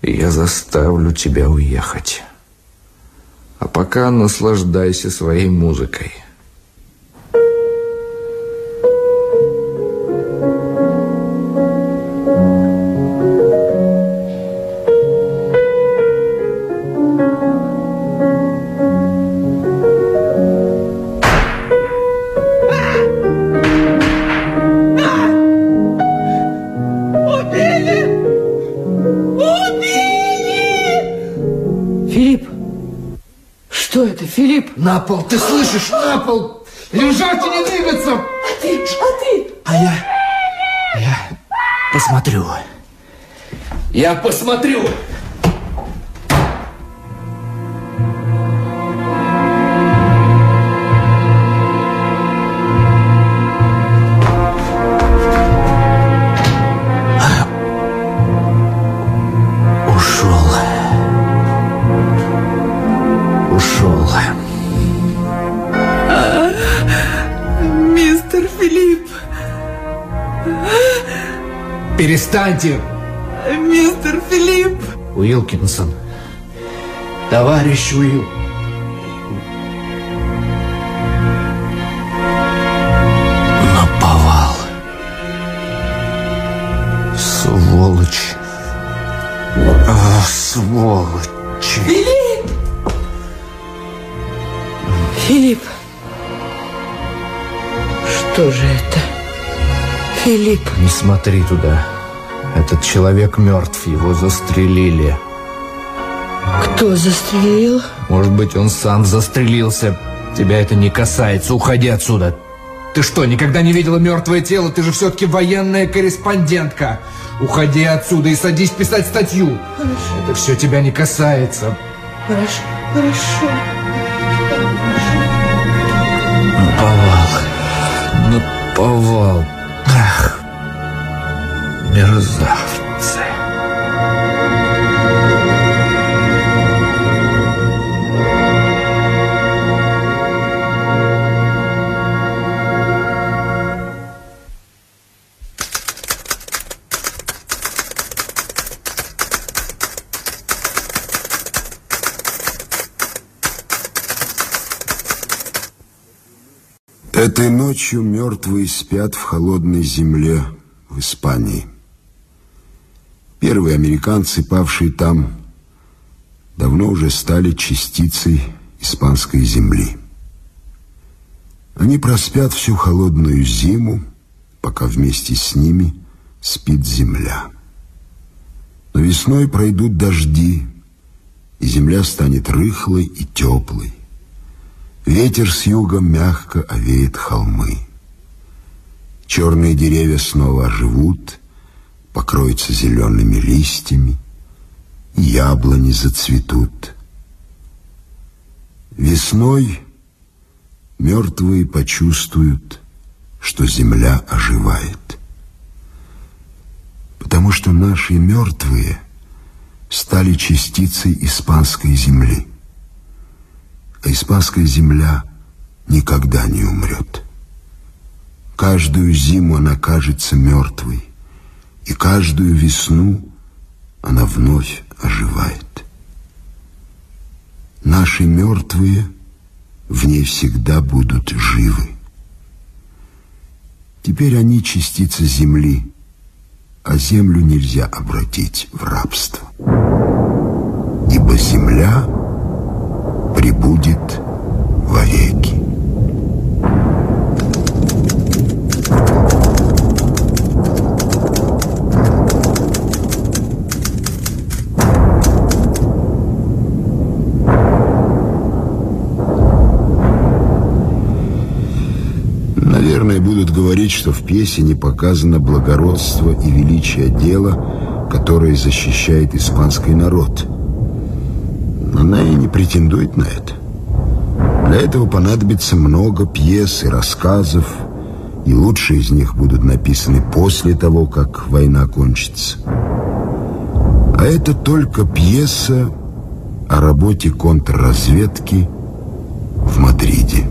И я заставлю тебя уехать. А пока наслаждайся своей музыкой. На пол, ты слышишь? На пол! Лежать и не двигаться! А ты? А ты? А я... Я посмотрю. Я посмотрю! Перестаньте, Мистер Филипп. Уилкинсон. Товарищ Уилл. Наповал. Сволочь. А, сволочи. Филипп! Филипп. Что же это? Филипп. Не смотри туда. Этот человек мертв, его застрелили. Кто застрелил? Может быть, он сам застрелился. Тебя это не касается. Уходи отсюда. Ты что, никогда не видела мертвое тело? Ты же все-таки военная корреспондентка. Уходи отсюда и садись писать статью. Хорошо. Это все тебя не касается. Хорошо, хорошо. Наповал. Наповал. Мерзавцы. Этой ночью мертвые спят в холодной земле в Испании. Первые американцы, павшие там, давно уже стали частицей испанской земли. Они проспят всю холодную зиму, пока вместе с ними спит земля. Но весной пройдут дожди, и земля станет рыхлой и теплой. Ветер с юга мягко овеет холмы. Черные деревья снова оживут, покроются зелеными листьями, яблони зацветут. Весной мертвые почувствуют, что земля оживает. Потому что наши мертвые стали частицей испанской земли а испанская земля никогда не умрет. Каждую зиму она кажется мертвой, и каждую весну она вновь оживает. Наши мертвые в ней всегда будут живы. Теперь они частица земли, а землю нельзя обратить в рабство. Ибо земля — прибудет вовеки. Наверное, будут говорить, что в пьесе не показано благородство и величие дела, которое защищает испанский народ – она и не претендует на это. Для этого понадобится много пьес и рассказов, и лучшие из них будут написаны после того, как война кончится. А это только пьеса о работе контрразведки в Мадриде.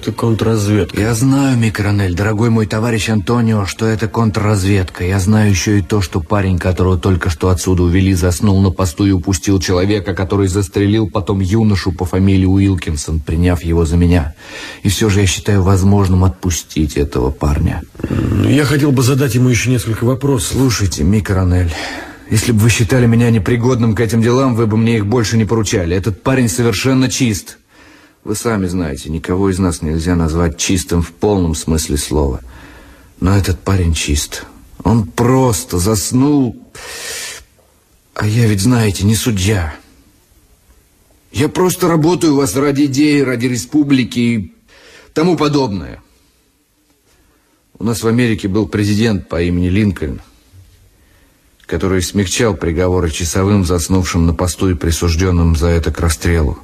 Это контрразведка. Я знаю, Микронель, дорогой мой товарищ Антонио, что это контрразведка. Я знаю еще и то, что парень, которого только что отсюда увели, заснул на посту и упустил человека, который застрелил потом юношу по фамилии Уилкинсон, приняв его за меня. И все же я считаю возможным отпустить этого парня. Я хотел бы задать ему еще несколько вопросов. Слушайте, Микронель, если бы вы считали меня непригодным к этим делам, вы бы мне их больше не поручали. Этот парень совершенно чист. Вы сами знаете, никого из нас нельзя назвать чистым в полном смысле слова. Но этот парень чист. Он просто заснул. А я ведь, знаете, не судья. Я просто работаю у вас ради идеи, ради республики и тому подобное. У нас в Америке был президент по имени Линкольн, который смягчал приговоры часовым, заснувшим на посту и присужденным за это к расстрелу.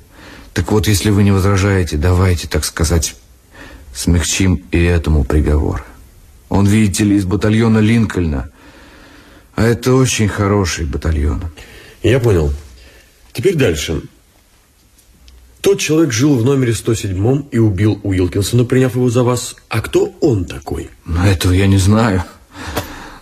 Так вот, если вы не возражаете, давайте, так сказать, смягчим и этому приговор. Он, видите ли, из батальона Линкольна. А это очень хороший батальон. Я понял. Теперь дальше. Тот человек жил в номере 107 и убил Уилкинсона, приняв его за вас. А кто он такой? Ну, этого я не знаю.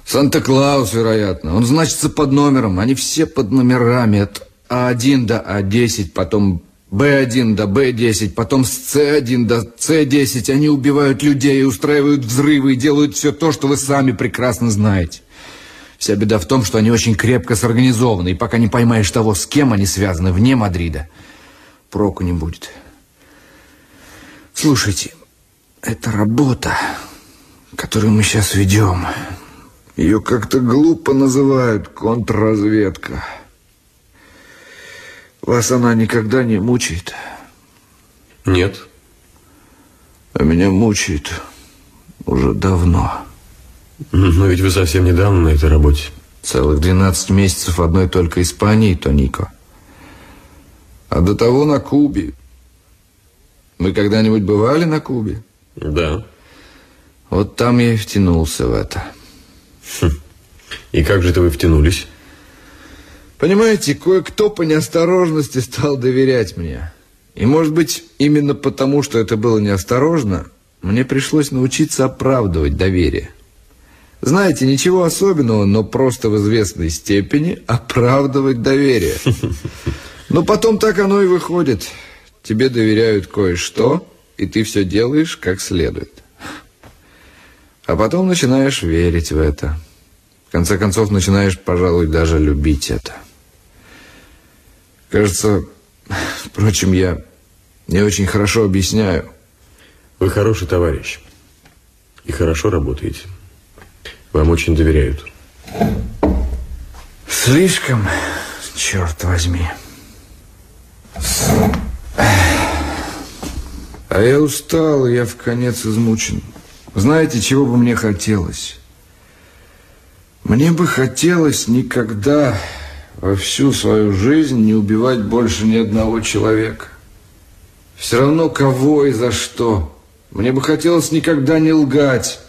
Санта-Клаус, вероятно. Он значится под номером. Они все под номерами. От А1 до А10, потом Б1 до Б10, потом с С1 до С10. Они убивают людей, устраивают взрывы и делают все то, что вы сами прекрасно знаете. Вся беда в том, что они очень крепко сорганизованы, и пока не поймаешь того, с кем они связаны вне Мадрида, проку не будет. Слушайте, это работа, которую мы сейчас ведем. Ее как-то глупо называют контрразведка. Вас она никогда не мучает? Нет. А меня мучает уже давно. Но ведь вы совсем недавно на этой работе. Целых 12 месяцев одной только Испании, Тонико. А до того на Кубе. Мы когда-нибудь бывали на Кубе? Да. Вот там я и втянулся в это. Хм. И как же это вы втянулись? Понимаете, кое-кто по неосторожности стал доверять мне. И, может быть, именно потому, что это было неосторожно, мне пришлось научиться оправдывать доверие. Знаете, ничего особенного, но просто в известной степени оправдывать доверие. Но потом так оно и выходит. Тебе доверяют кое-что, и ты все делаешь как следует. А потом начинаешь верить в это. В конце концов, начинаешь, пожалуй, даже любить это. Кажется, впрочем, я не очень хорошо объясняю. Вы хороший товарищ. И хорошо работаете. Вам очень доверяют. Слишком, черт возьми. А я устал, я в конец измучен. Знаете, чего бы мне хотелось? Мне бы хотелось никогда всю свою жизнь не убивать больше ни одного человека. Все равно кого и за что. Мне бы хотелось никогда не лгать.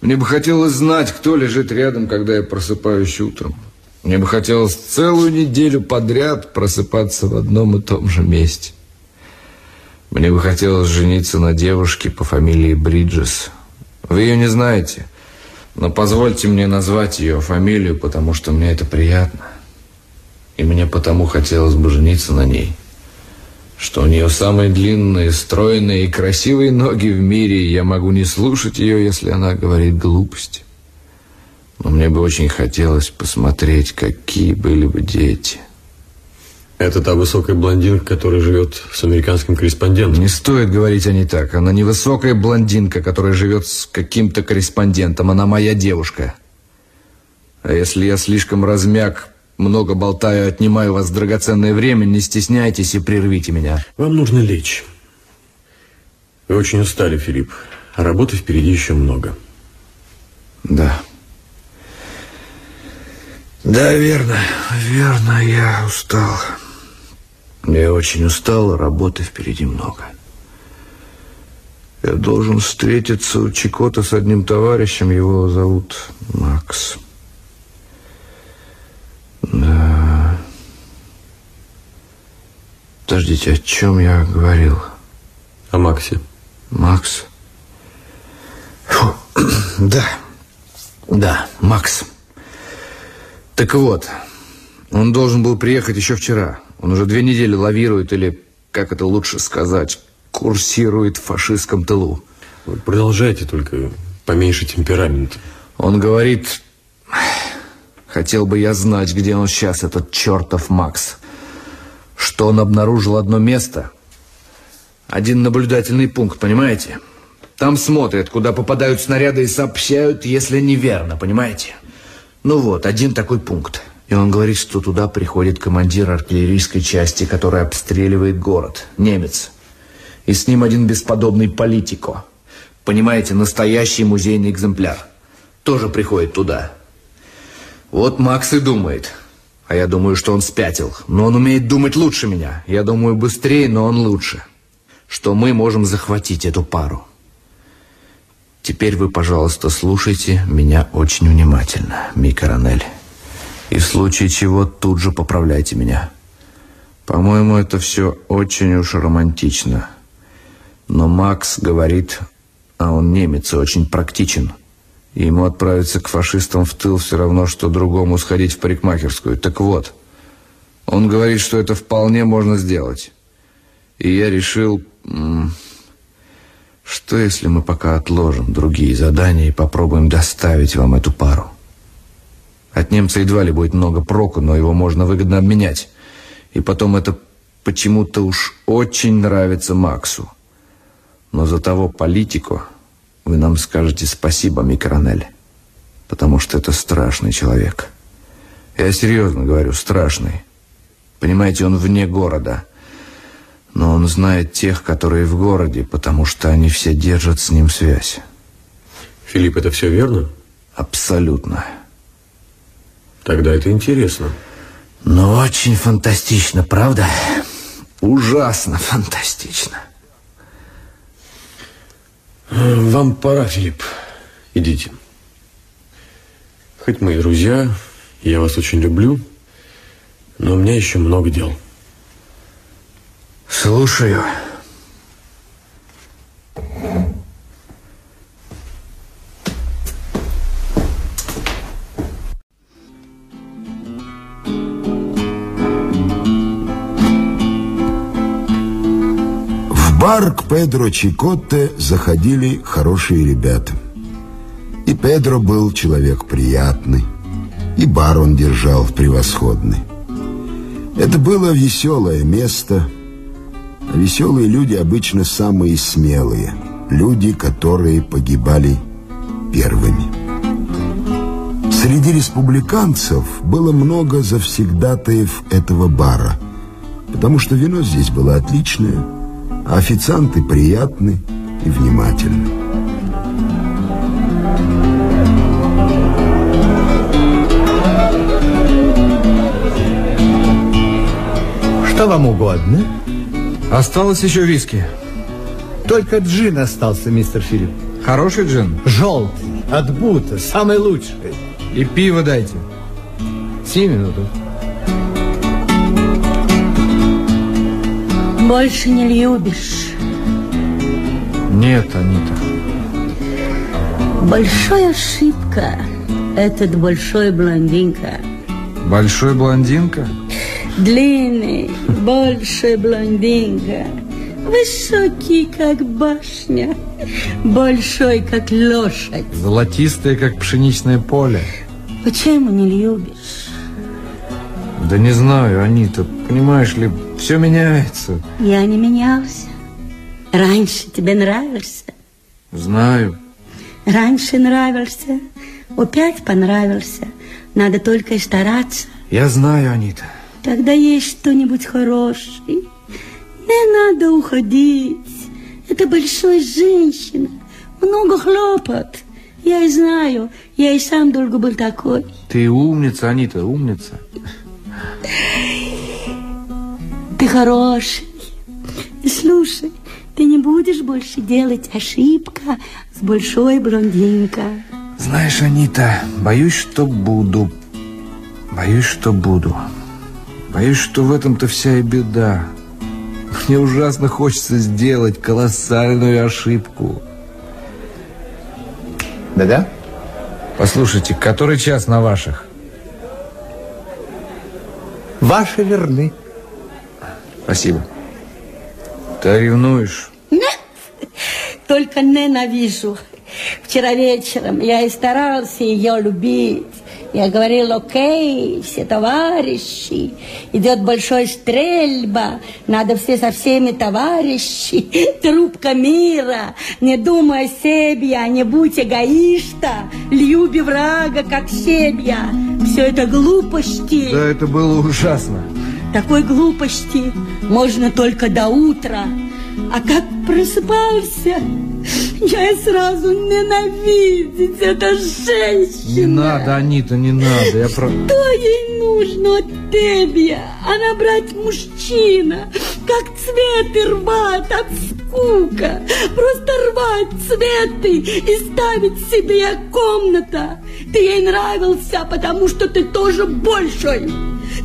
Мне бы хотелось знать, кто лежит рядом, когда я просыпаюсь утром. Мне бы хотелось целую неделю подряд просыпаться в одном и том же месте. Мне бы хотелось жениться на девушке по фамилии Бриджес. Вы ее не знаете, но позвольте мне назвать ее фамилию, потому что мне это приятно. И мне потому хотелось бы жениться на ней, что у нее самые длинные, стройные и красивые ноги в мире, и я могу не слушать ее, если она говорит глупости. Но мне бы очень хотелось посмотреть, какие были бы дети. Это та высокая блондинка, которая живет с американским корреспондентом. Не стоит говорить о ней так. Она не высокая блондинка, которая живет с каким-то корреспондентом. Она моя девушка. А если я слишком размяк, много болтаю, отнимаю у вас драгоценное время, не стесняйтесь и прервите меня. Вам нужно лечь. Вы очень устали, Филипп. А работы впереди еще много. Да. Да, верно, верно, я устал. Я очень устал, а работы впереди много. Я должен встретиться у Чикота с одним товарищем, его зовут Макс. Да. Подождите, о чем я говорил? О Максе. Макс. Фу. Да. Да, Макс. Так вот, он должен был приехать еще вчера. Он уже две недели лавирует, или, как это лучше сказать, курсирует в фашистском тылу. Продолжайте, только поменьше темперамент. Он говорит, хотел бы я знать, где он сейчас, этот чертов Макс. Что он обнаружил одно место, один наблюдательный пункт, понимаете? Там смотрят, куда попадают снаряды и сообщают, если неверно, понимаете? Ну вот, один такой пункт. И он говорит, что туда приходит командир артиллерийской части, который обстреливает город. Немец. И с ним один бесподобный политико. Понимаете, настоящий музейный экземпляр. Тоже приходит туда. Вот Макс и думает. А я думаю, что он спятил. Но он умеет думать лучше меня. Я думаю, быстрее, но он лучше. Что мы можем захватить эту пару. Теперь вы, пожалуйста, слушайте меня очень внимательно, Микаранель. И в случае чего тут же поправляйте меня. По-моему, это все очень уж романтично. Но Макс говорит, а он немец и очень практичен. И ему отправиться к фашистам в тыл все равно, что другому сходить в парикмахерскую. Так вот, он говорит, что это вполне можно сделать. И я решил... Что, если мы пока отложим другие задания и попробуем доставить вам эту пару? От немца едва ли будет много проку, но его можно выгодно обменять. И потом это почему-то уж очень нравится Максу. Но за того политику вы нам скажете спасибо, Микронель. Потому что это страшный человек. Я серьезно говорю, страшный. Понимаете, он вне города. Но он знает тех, которые в городе, потому что они все держат с ним связь. Филипп, это все верно? Абсолютно. Тогда это интересно. Ну, очень фантастично, правда? Ужасно фантастично. Вам пора, Филипп. Идите. Хоть мы и друзья, я вас очень люблю, но у меня еще много дел. Слушаю. Бар к Педро Чикотте заходили хорошие ребята. И Педро был человек приятный, и бар он держал превосходный. Это было веселое место, а веселые люди обычно самые смелые, люди, которые погибали первыми. Среди республиканцев было много завсегдатаев этого бара, потому что вино здесь было отличное, а официанты приятны и внимательны. Что вам угодно? Осталось еще виски. Только джин остался, мистер Филипп. Хороший джин? Желтый, от Бута, самый лучший. И пиво дайте. Семь минуток. Больше не любишь. Нет, Анита. Большая ошибка. Этот большой блондинка. Большой блондинка? Длинный, большой блондинка. Высокий, как башня. Большой, как лошадь. Золотистая, как пшеничное поле. Почему не любишь? Да не знаю, Анита. Понимаешь ли, все меняется. Я не менялся. Раньше тебе нравился. Знаю. Раньше нравился. Опять понравился. Надо только и стараться. Я знаю, Анита. Когда есть что-нибудь хорошее, не надо уходить. Это большая женщина. Много хлопот. Я и знаю. Я и сам долго был такой. Ты умница, Анита, умница. Ты хороший. Слушай, ты не будешь больше делать ошибка с большой блондинкой. Знаешь, Анита, боюсь, что буду. Боюсь, что буду. Боюсь, что в этом-то вся и беда. Мне ужасно хочется сделать колоссальную ошибку. Да-да? Послушайте, который час на ваших? Ваши верны. Спасибо. Ты ревнуешь? Нет, только ненавижу. Вчера вечером я и старался ее любить. Я говорил, окей, все товарищи, идет большая стрельба, надо все со всеми товарищи, трубка мира, не думай о себе, не будь эгоиста, люби врага, как себя. Все это глупости. Да, это было ужасно. Такой глупости можно только до утра. А как просыпался, я сразу ненавидеть эта женщина. Не надо, Анита, не надо. Я про... Что ей нужно от тебя? Она брать мужчина, как цветы рвать от скука. Просто рвать цветы и ставить себе комната. Ты ей нравился, потому что ты тоже большой.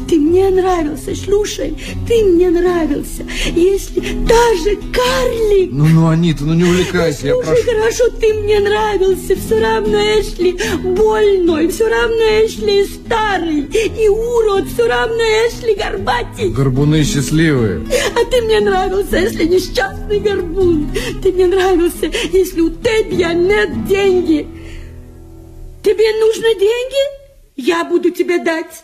Ты мне нравился, слушай, ты мне нравился. Если даже карлик... Ну, ну, Анита, ну не увлекайся, я Слушай, прошу. хорошо, ты мне нравился, все равно Эшли больной, все равно Эшли старый, и урод, все равно Эшли горбатый. Горбуны счастливые. А ты мне нравился, если несчастный горбун. Ты мне нравился, если у тебя нет деньги. Тебе нужны деньги? Я буду тебе дать.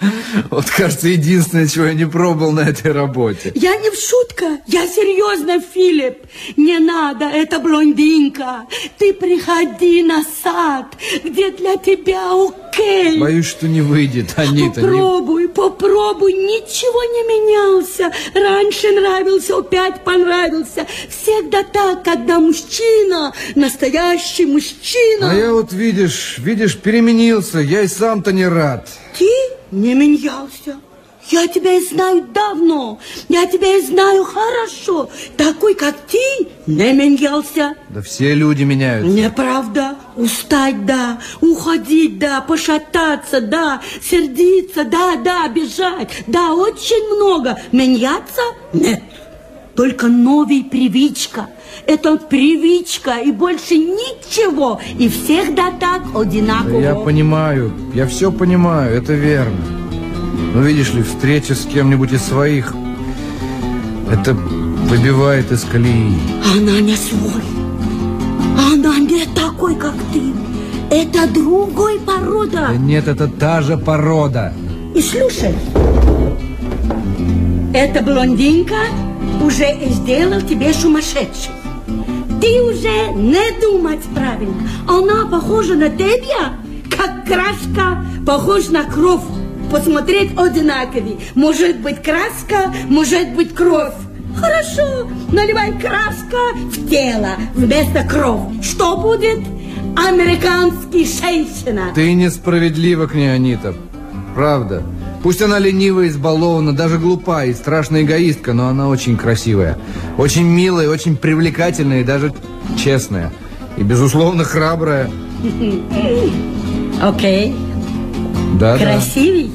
Вот, кажется, единственное, чего я не пробовал на этой работе. Я не в шутка, я серьезно, Филипп. Не надо, это блондинка. Ты приходи на сад, где для тебя окей. Боюсь, что не выйдет, Анита. не- Попробуй, попробуй, ничего не менялся. Раньше нравился, опять понравился. Всегда так, когда мужчина, настоящий мужчина. А я вот, видишь, видишь, переменился. Я и сам-то не рад. Ты не менялся. Я тебя и знаю давно. Я тебя и знаю хорошо. Такой, как ты, не менялся. Да все люди меняются. Неправда. Устать, да. Уходить, да. Пошататься, да. Сердиться, да, да. Бежать, да. Очень много. Меняться? Нет. Только новая привычка. Это привычка и больше ничего. И всегда так Да одинаково. я понимаю, я все понимаю, это верно. Но видишь ли, встреча с кем-нибудь из своих, это выбивает из колеи. Она не свой. Она не такой, как ты. Это другой порода. Да нет, это та же порода. И слушай, эта блондинка уже сделал тебе сумасшедший. Ты уже не думать правильно. Она похожа на тебя, как краска похожа на кровь. Посмотреть одинаковый. Может быть краска, может быть кровь. Хорошо, наливай краска в тело вместо крови. Что будет? Американский женщина. Ты несправедлива к ней, Анита. Правда. Пусть она ленивая, избалована, даже глупая и страшная эгоистка, но она очень красивая. Очень милая, очень привлекательная и даже честная. И, безусловно, храбрая. Окей. Да, Красивый?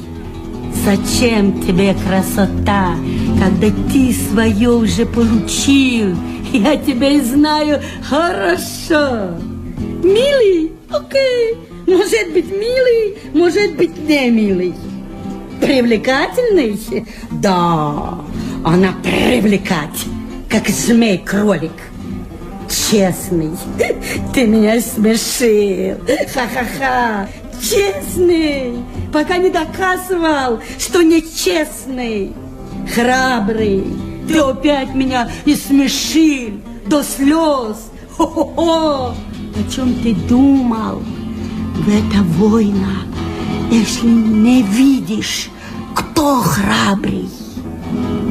Зачем тебе красота, когда ты свое уже получил? Я тебя и знаю хорошо. Милый? Окей. Может быть милый, может быть не милый. Привлекательный? Да, она привлекательна, как змей-кролик. Честный. Ты меня смешил. Ха-ха-ха. Честный. Пока не доказывал, что нечестный. Храбрый. Ты опять меня и смешил до слез. Хо-хо-хо. О чем ты думал? Это война. Если не видишь, кто храбрый,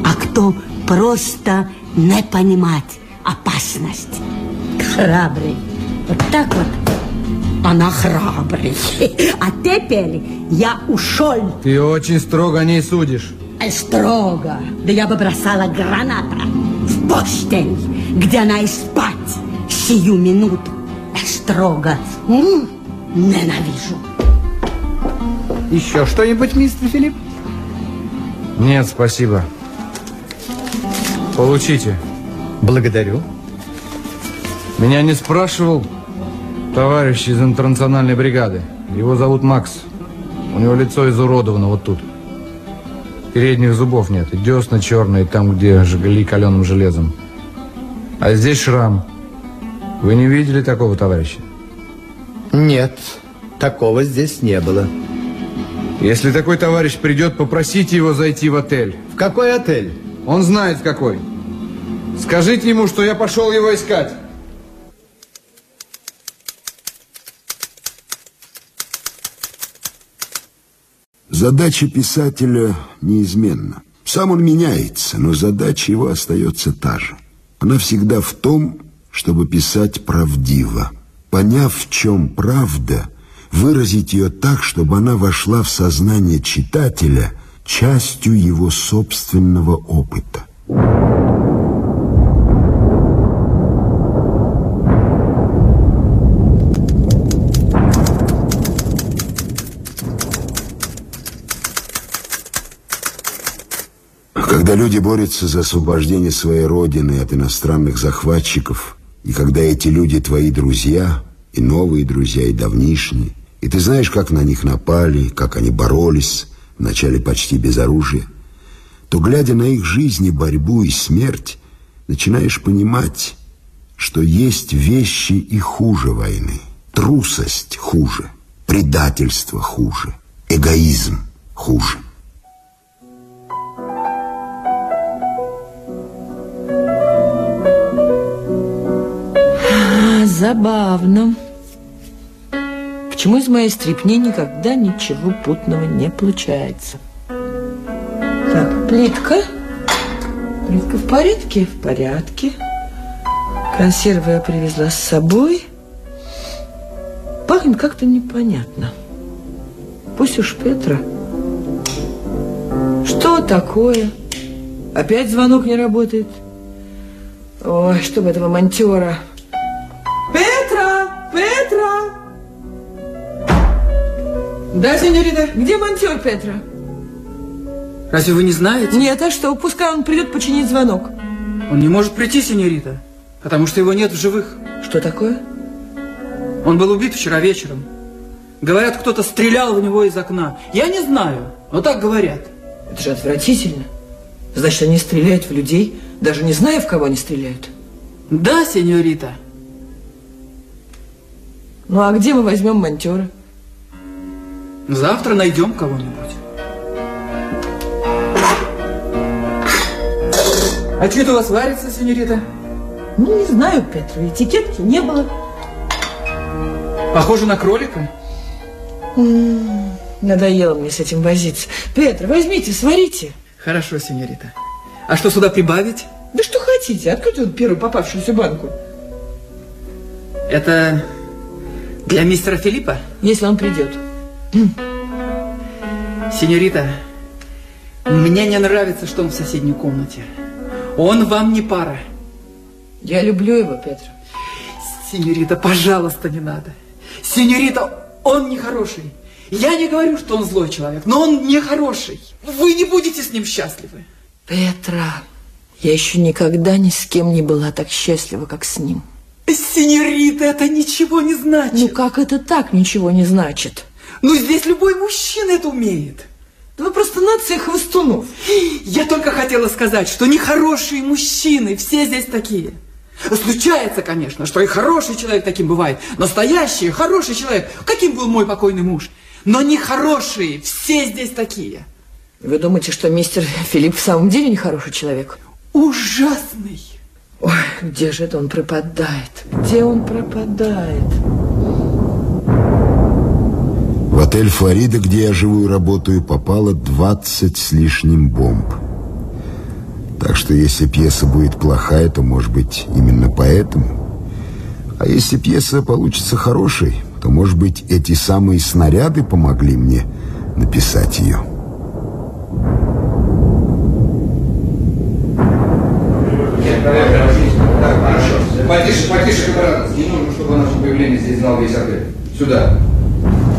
а кто просто не понимать опасность. Храбрый. Вот так вот. Она храбрый. А теперь я ушел Ты очень строго о ней судишь. строго. Да я бы бросала граната в постель, где она и спать сию минуту. Строго. М, Ненавижу. Еще что-нибудь, мистер Филипп? Нет, спасибо. Получите. Благодарю. Меня не спрашивал товарищ из интернациональной бригады. Его зовут Макс. У него лицо изуродовано вот тут. Передних зубов нет. И десна черные, там, где жгли каленым железом. А здесь шрам. Вы не видели такого товарища? Нет, такого здесь не было. Если такой товарищ придет, попросите его зайти в отель. В какой отель? Он знает, в какой. Скажите ему, что я пошел его искать. Задача писателя неизменна. Сам он меняется, но задача его остается та же. Она всегда в том, чтобы писать правдиво. Поняв, в чем правда, выразить ее так, чтобы она вошла в сознание читателя частью его собственного опыта. Когда люди борются за освобождение своей родины от иностранных захватчиков, и когда эти люди твои друзья, и новые друзья, и давнишние, и ты знаешь, как на них напали, как они боролись, вначале почти без оружия, то, глядя на их жизни, борьбу и смерть, начинаешь понимать, что есть вещи и хуже войны. Трусость хуже, предательство хуже, эгоизм хуже. Забавно. Почему из моей стрипни никогда ничего путного не получается? Так, плитка. Плитка в порядке? В порядке. Консервы я привезла с собой. Пахнет как-то непонятно. Пусть уж Петра. Что такое? Опять звонок не работает? Ой, чтобы этого монтера. Да, сеньорита? Где монтер Петра? Разве вы не знаете? Нет, а что? Пускай он придет починить звонок. Он не может прийти, сеньорита, потому что его нет в живых. Что такое? Он был убит вчера вечером. Говорят, кто-то стрелял в него из окна. Я не знаю, но так говорят. Это же отвратительно. Значит, они стреляют в людей, даже не зная, в кого они стреляют. Да, сеньорита. Ну а где мы возьмем монтера? Завтра найдем кого-нибудь. А что это у вас варится, сеньорита? Ну, не знаю, Петра, этикетки не было. Похоже на кролика. М, Надоело мне с этим возиться. Петр, возьмите, сварите. Хорошо, сеньорита. А что сюда прибавить? Да что хотите, откройте вот первую попавшуюся банку. Это для мистера Филиппа? Если он придет. Сеньорита, мне не нравится, что он в соседней комнате. Он вам не пара. Я люблю его, Петр. Сеньорита, пожалуйста, не надо. Сеньорита, он нехороший. Я не говорю, что он злой человек, но он нехороший. Вы не будете с ним счастливы. Петра, я еще никогда ни с кем не была так счастлива, как с ним. Сеньорита, это ничего не значит. Ну как это так ничего не значит? Ну здесь любой мужчина это умеет. Да вы просто нация хвостунов. Я только хотела сказать, что нехорошие мужчины, все здесь такие. Случается, конечно, что и хороший человек таким бывает. Настоящий, хороший человек. Каким был мой покойный муж? Но нехорошие, все здесь такие. Вы думаете, что мистер Филипп в самом деле нехороший человек? Ужасный. Ой, где же это он пропадает? Где он пропадает? Отель «Флорида», где я живу и работаю, попало 20 с лишним бомб. Так что если пьеса будет плохая, то, может быть, именно поэтому. А если пьеса получится хорошей, то, может быть, эти самые снаряды помогли мне написать ее. Потише, потише, капитан. Не нужно, чтобы наше появление здесь знал весь отель. Сюда.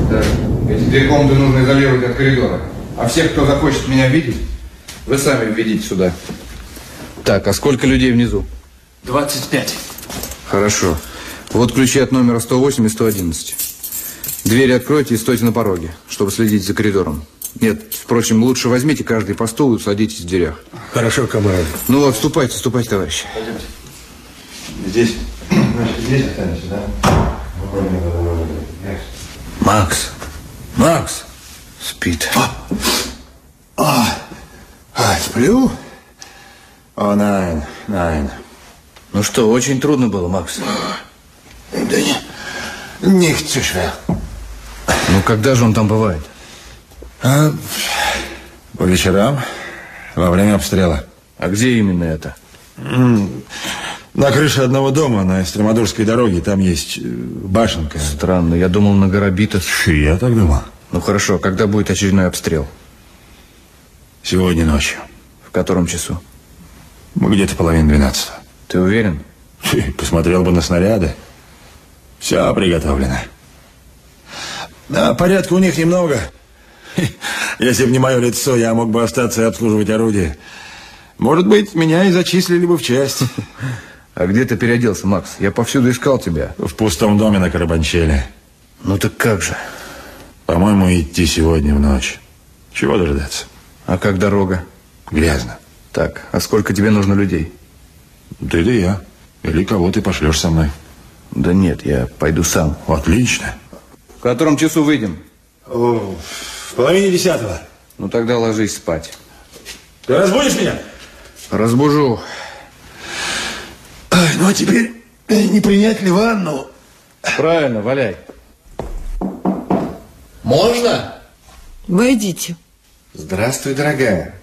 Так. Эти две комнаты нужно изолировать от коридора. А всех, кто захочет меня видеть, вы сами введите сюда. Так, а сколько людей внизу? 25. Хорошо. Вот ключи от номера 108 и 111. Двери откройте и стойте на пороге, чтобы следить за коридором. Нет, впрочем, лучше возьмите каждый по стулу и садитесь в дверях. Хорошо, камарад. Ну вот, ступайте, ступайте, товарищи. Здесь. Значит, здесь останемся, да? Макс. Макс. Спит. А, а, сплю? О, найн, найн. Ну что, очень трудно было, Макс? Да не, zu schwer. Ну, когда же он там бывает? А, по вечерам, во время обстрела. А где именно это? На крыше одного дома на Эстремадурской дороге. Там есть э, башенка. Странно, я думал на Горобитов. Я так думал. Ну хорошо, когда будет очередной обстрел? Сегодня ночью. В котором часу? Мы где-то половина двенадцатого. Ты уверен? Ты посмотрел бы на снаряды. Все приготовлено. Да, порядка у них немного. Если бы не мое лицо, я мог бы остаться и обслуживать орудие. Может быть, меня и зачислили бы в часть. А где ты переоделся, Макс? Я повсюду искал тебя. В пустом доме на Карабанчеле. Ну так как же? По-моему, идти сегодня в ночь. Чего дожидаться? А как дорога? Грязно. Так, а сколько тебе нужно людей? Ты да я. Или кого ты пошлешь со мной? Да нет, я пойду сам. Отлично. В котором часу выйдем? О, в половине десятого. Ну тогда ложись спать. Ты разбудишь меня? Разбужу. Ай, ну а теперь э, не принять ли ванну? Правильно, валяй. Можно? Войдите. Здравствуй, дорогая.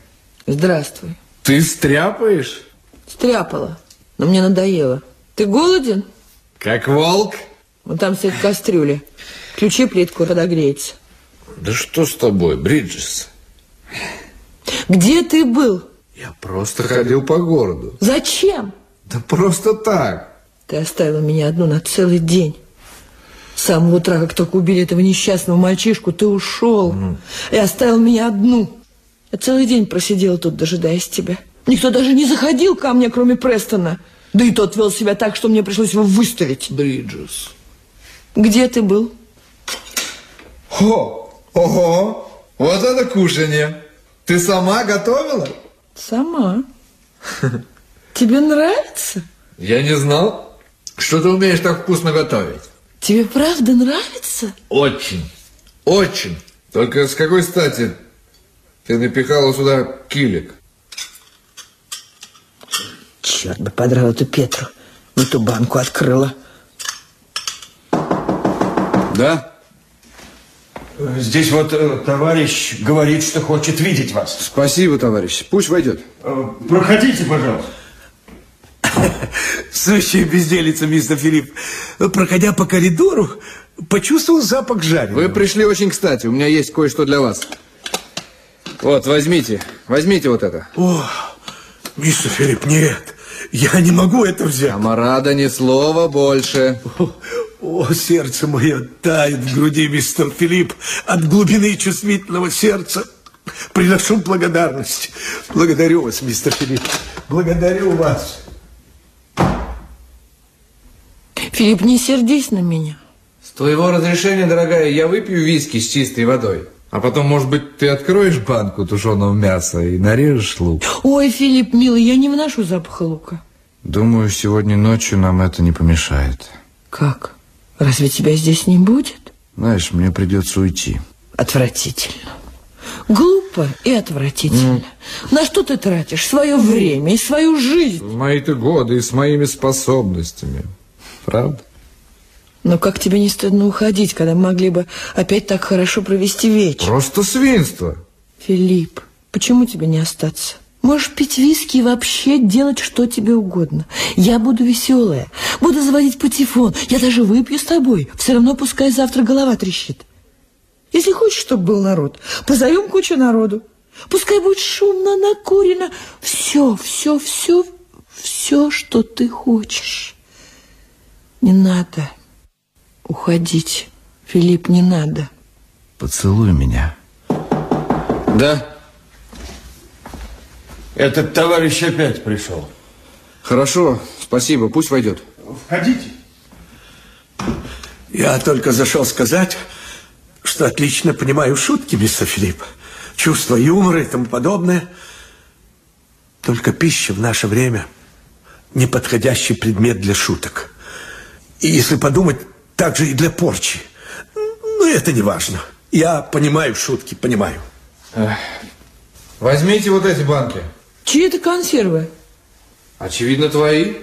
Здравствуй. Ты стряпаешь? Стряпала, но мне надоело. Ты голоден? Как волк? Вон там стоит кастрюля. Ключи плитку подогреется. Да что с тобой, Бриджес? Где ты был? Я просто ходил по городу. Зачем? Да просто так. Ты оставила меня одну на целый день. С самого утра, как только убили этого несчастного мальчишку, ты ушел и оставил меня одну. Я целый день просидела тут, дожидаясь тебя. Никто даже не заходил ко мне, кроме Престона. Да и тот вел себя так, что мне пришлось его выставить. Бриджес. Где ты был? О, ого, вот это кушанье. Ты сама готовила? Сама. Тебе нравится? Я не знал, что ты умеешь так вкусно готовить. Тебе правда нравится? Очень, очень. Только с какой стати ты напихала сюда килик? Черт бы подрал эту Петру. Не ту банку открыла. Да? Здесь вот э, товарищ говорит, что хочет видеть вас. Спасибо, товарищ. Пусть войдет. Э, Проходите, пожалуйста. Сущая безделица, мистер Филипп. Проходя по коридору, почувствовал запах жареного. Вы пришли очень кстати. У меня есть кое-что для вас. Вот, возьмите. Возьмите вот это. О, мистер Филипп, нет. Я не могу это взять. Камарада, ни слова больше. О, о, сердце мое тает в груди, мистер Филипп, от глубины чувствительного сердца. Приношу благодарность. Благодарю вас, мистер Филипп. Благодарю вас. Филипп, не сердись на меня. С твоего разрешения, дорогая, я выпью виски с чистой водой. А потом, может быть, ты откроешь банку тушеного мяса и нарежешь лук? Ой, Филипп, милый, я не вношу запаха лука. Думаю, сегодня ночью нам это не помешает. Как? Разве тебя здесь не будет? Знаешь, мне придется уйти. Отвратительно. Глупо и отвратительно. На что ты тратишь свое время и свою жизнь? Мои-то годы и с моими способностями. Правда? Но как тебе не стыдно уходить, когда могли бы опять так хорошо провести вечер? Просто свинство. Филипп, почему тебе не остаться? Можешь пить виски и вообще делать что тебе угодно. Я буду веселая, буду заводить патефон. Я даже выпью с тобой. Все равно пускай завтра голова трещит. Если хочешь, чтобы был народ, позовем кучу народу. Пускай будет шумно, накурено. Все, все, все, все, что ты хочешь. Не надо уходить. Филипп, не надо. Поцелуй меня. Да? Этот товарищ опять пришел. Хорошо, спасибо, пусть войдет. Входите. Я только зашел сказать, что отлично понимаю шутки, мистер Филипп. Чувство юмора и тому подобное. Только пища в наше время неподходящий предмет для шуток. И если подумать, также и для порчи. Но это не важно. Я понимаю шутки, понимаю. Возьмите вот эти банки. Чьи это консервы? Очевидно, твои.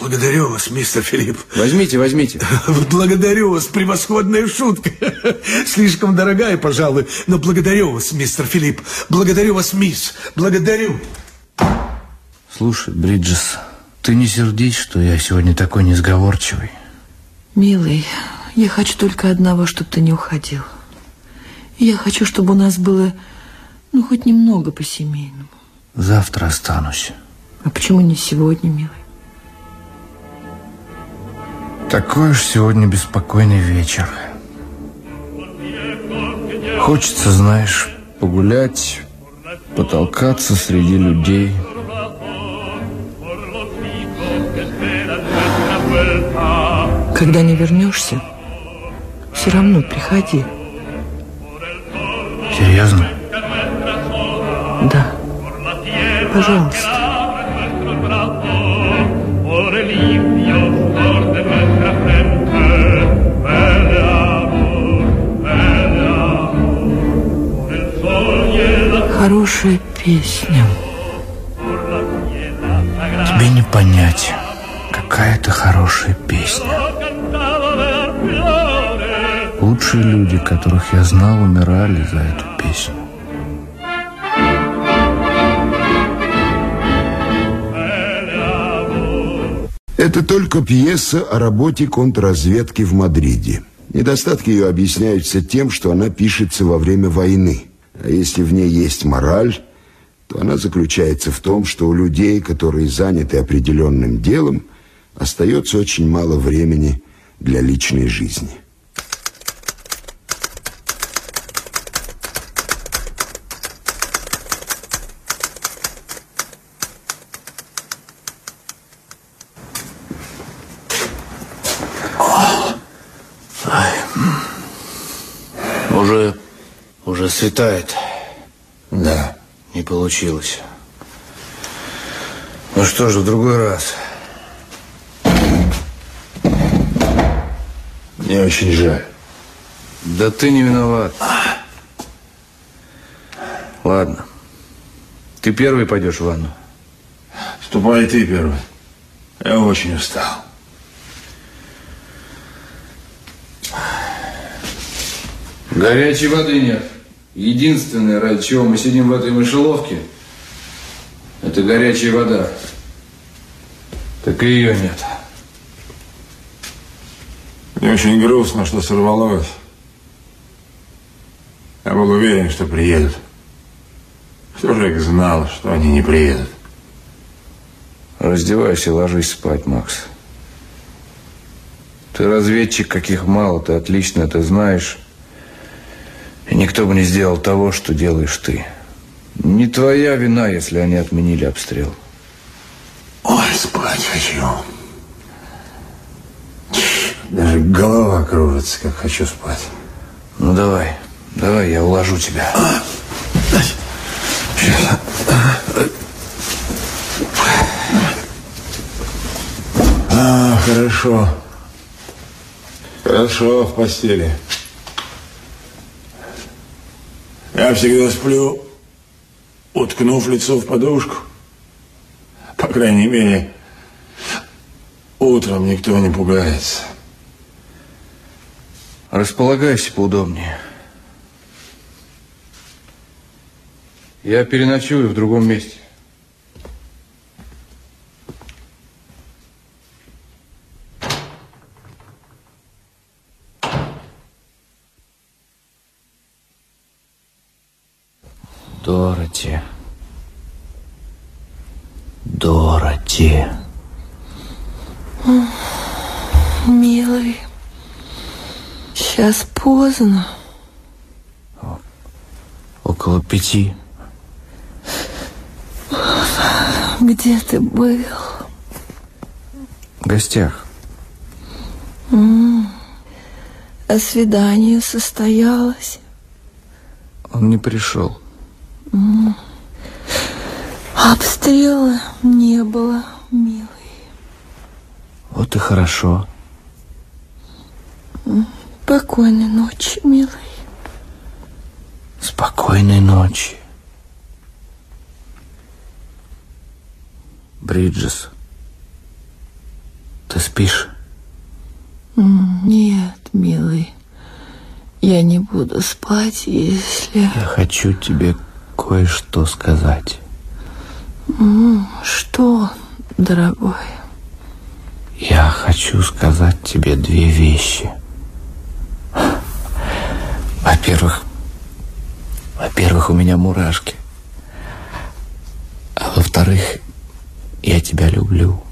Благодарю вас, мистер Филипп. Возьмите, возьмите. Благодарю вас, превосходная шутка. Слишком дорогая, пожалуй, но благодарю вас, мистер Филипп. Благодарю вас, мисс. Благодарю. Слушай, Бриджес, ты не сердись, что я сегодня такой несговорчивый. Милый, я хочу только одного, чтобы ты не уходил. Я хочу, чтобы у нас было, ну, хоть немного по-семейному. Завтра останусь. А почему не сегодня, милый? Такой уж сегодня беспокойный вечер. Хочется, знаешь, погулять, потолкаться среди людей. Когда не вернешься, все равно приходи. Серьезно? Да. Пожалуйста. Хорошая песня. Тебе не понять, какая это хорошая песня. Лучшие люди, которых я знал, умирали за эту песню. Это только пьеса о работе контрразведки в Мадриде. Недостатки ее объясняются тем, что она пишется во время войны. А если в ней есть мораль, то она заключается в том, что у людей, которые заняты определенным делом, остается очень мало времени для личной жизни. Уже, уже светает. Да. Не получилось. Ну что ж, в другой раз. Мне очень жаль. Да ты не виноват. Ладно. Ты первый пойдешь в ванну? Ступай ты первый. Я очень устал. Горячей воды нет. Единственное, ради чего мы сидим в этой мышеловке, это горячая вода. Так и ее нет. Мне очень грустно, что сорвалось. Я был уверен, что приедут. Кто же их знал, что они не приедут? Раздевайся и ложись спать, Макс. Ты разведчик, каких мало, ты отлично это знаешь. И никто бы не сделал того, что делаешь ты. Не твоя вина, если они отменили обстрел. Ой, спать хочу. Даже голова кружится, как хочу спать. Ну давай, давай, я уложу тебя. А, хорошо. Хорошо в постели. Я всегда сплю, уткнув лицо в подушку. По крайней мере, утром никто не пугается. Располагайся поудобнее. Я переночую в другом месте. Дороти. Дороти. Милый, сейчас поздно. Около пяти. Где ты был? В гостях. М, А свидание состоялось? Он не пришел. М. Обстрела не было, милый. Вот и хорошо. Спокойной ночи, милый. Спокойной ночи. Бриджес, ты спишь? Нет, милый. Я не буду спать, если... Я хочу тебе кое-что сказать. Что, дорогой? Я хочу сказать тебе две вещи. Во-первых, во-первых, у меня мурашки. А во-вторых, я тебя люблю.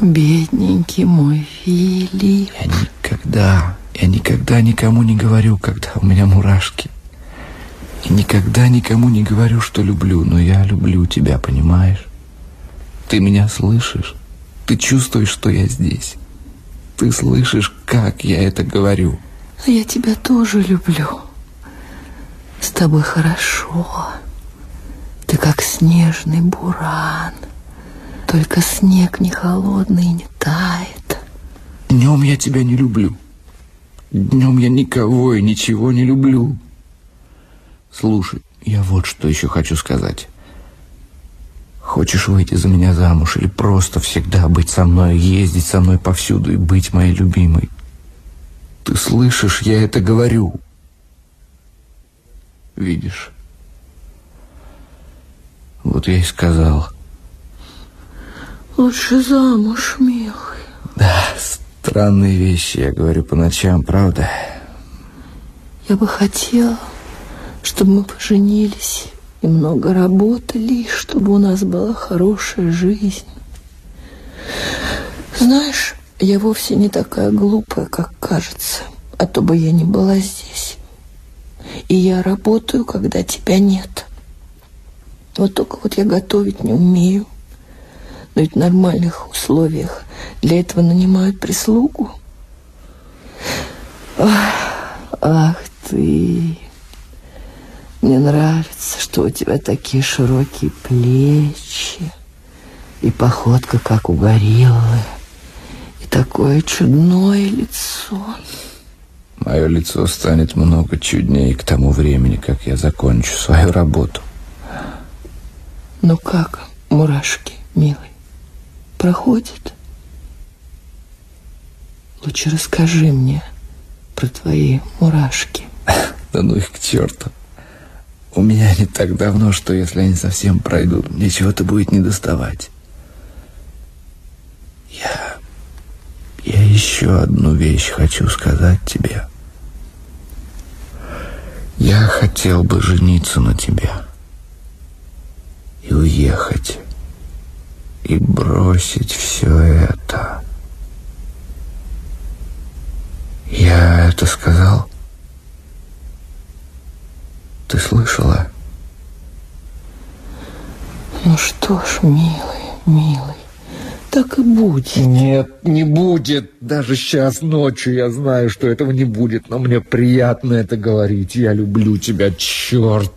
Бедненький мой Филипп. Я никогда, я никогда никому не говорю, когда у меня мурашки. И никогда никому не говорю, что люблю, но я люблю тебя, понимаешь? Ты меня слышишь? Ты чувствуешь, что я здесь? Ты слышишь, как я это говорю? А Я тебя тоже люблю. С тобой хорошо. Ты как снежный буран. Только снег не холодный и не тает. Днем я тебя не люблю. Днем я никого и ничего не люблю. Слушай, я вот что еще хочу сказать. Хочешь выйти за меня замуж или просто всегда быть со мной, ездить со мной повсюду и быть моей любимой? Ты слышишь, я это говорю. Видишь? Вот я и сказал. Лучше замуж, милый. Да, странные вещи я говорю по ночам, правда? Я бы хотела, чтобы мы поженились и много работали, чтобы у нас была хорошая жизнь. Знаешь, я вовсе не такая глупая, как кажется, а то бы я не была здесь. И я работаю, когда тебя нет. Вот только вот я готовить не умею. Но ведь в нормальных условиях для этого нанимают прислугу. Ах, ах ты. Мне нравится, что у тебя такие широкие плечи и походка, как у гориллы, и такое чудное лицо. Мое лицо станет много чуднее к тому времени, как я закончу свою работу. Ну как, мурашки, милый, проходит? Лучше расскажи мне про твои мурашки. Да ну их к черту. У меня не так давно, что если они совсем пройдут, мне чего-то будет не доставать. Я... Я еще одну вещь хочу сказать тебе. Я хотел бы жениться на тебе. И уехать. И бросить все это. Я это сказал? Ты слышала? Ну что ж, милый, милый, так и будет. Нет, не будет. Даже сейчас ночью я знаю, что этого не будет, но мне приятно это говорить. Я люблю тебя, черт.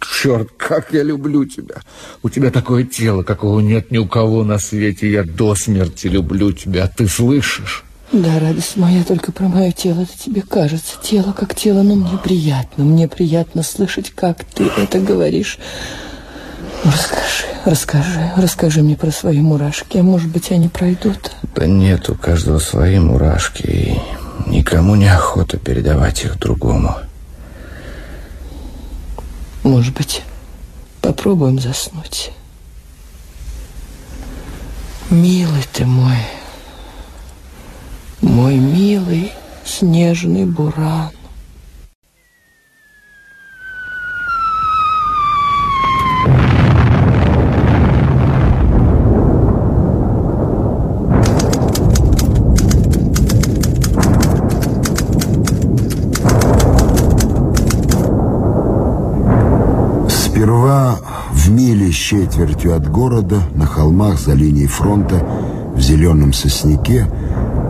Черт, как я люблю тебя. У тебя такое тело, какого нет ни у кого на свете. Я до смерти люблю тебя. Ты слышишь? Да, радость моя, только про мое тело это тебе кажется. Тело как тело, но мне приятно. Мне приятно слышать, как ты это говоришь. Ну, Расскажи, расскажи, расскажи мне про свои мурашки. А может быть, они пройдут? Да нет, у каждого свои мурашки, и никому не охота передавать их другому. Может быть, попробуем заснуть? Милый ты мой, мой милый снежный буран. Сперва в миле с четвертью от города, на холмах за линией фронта, в зеленом сосняке,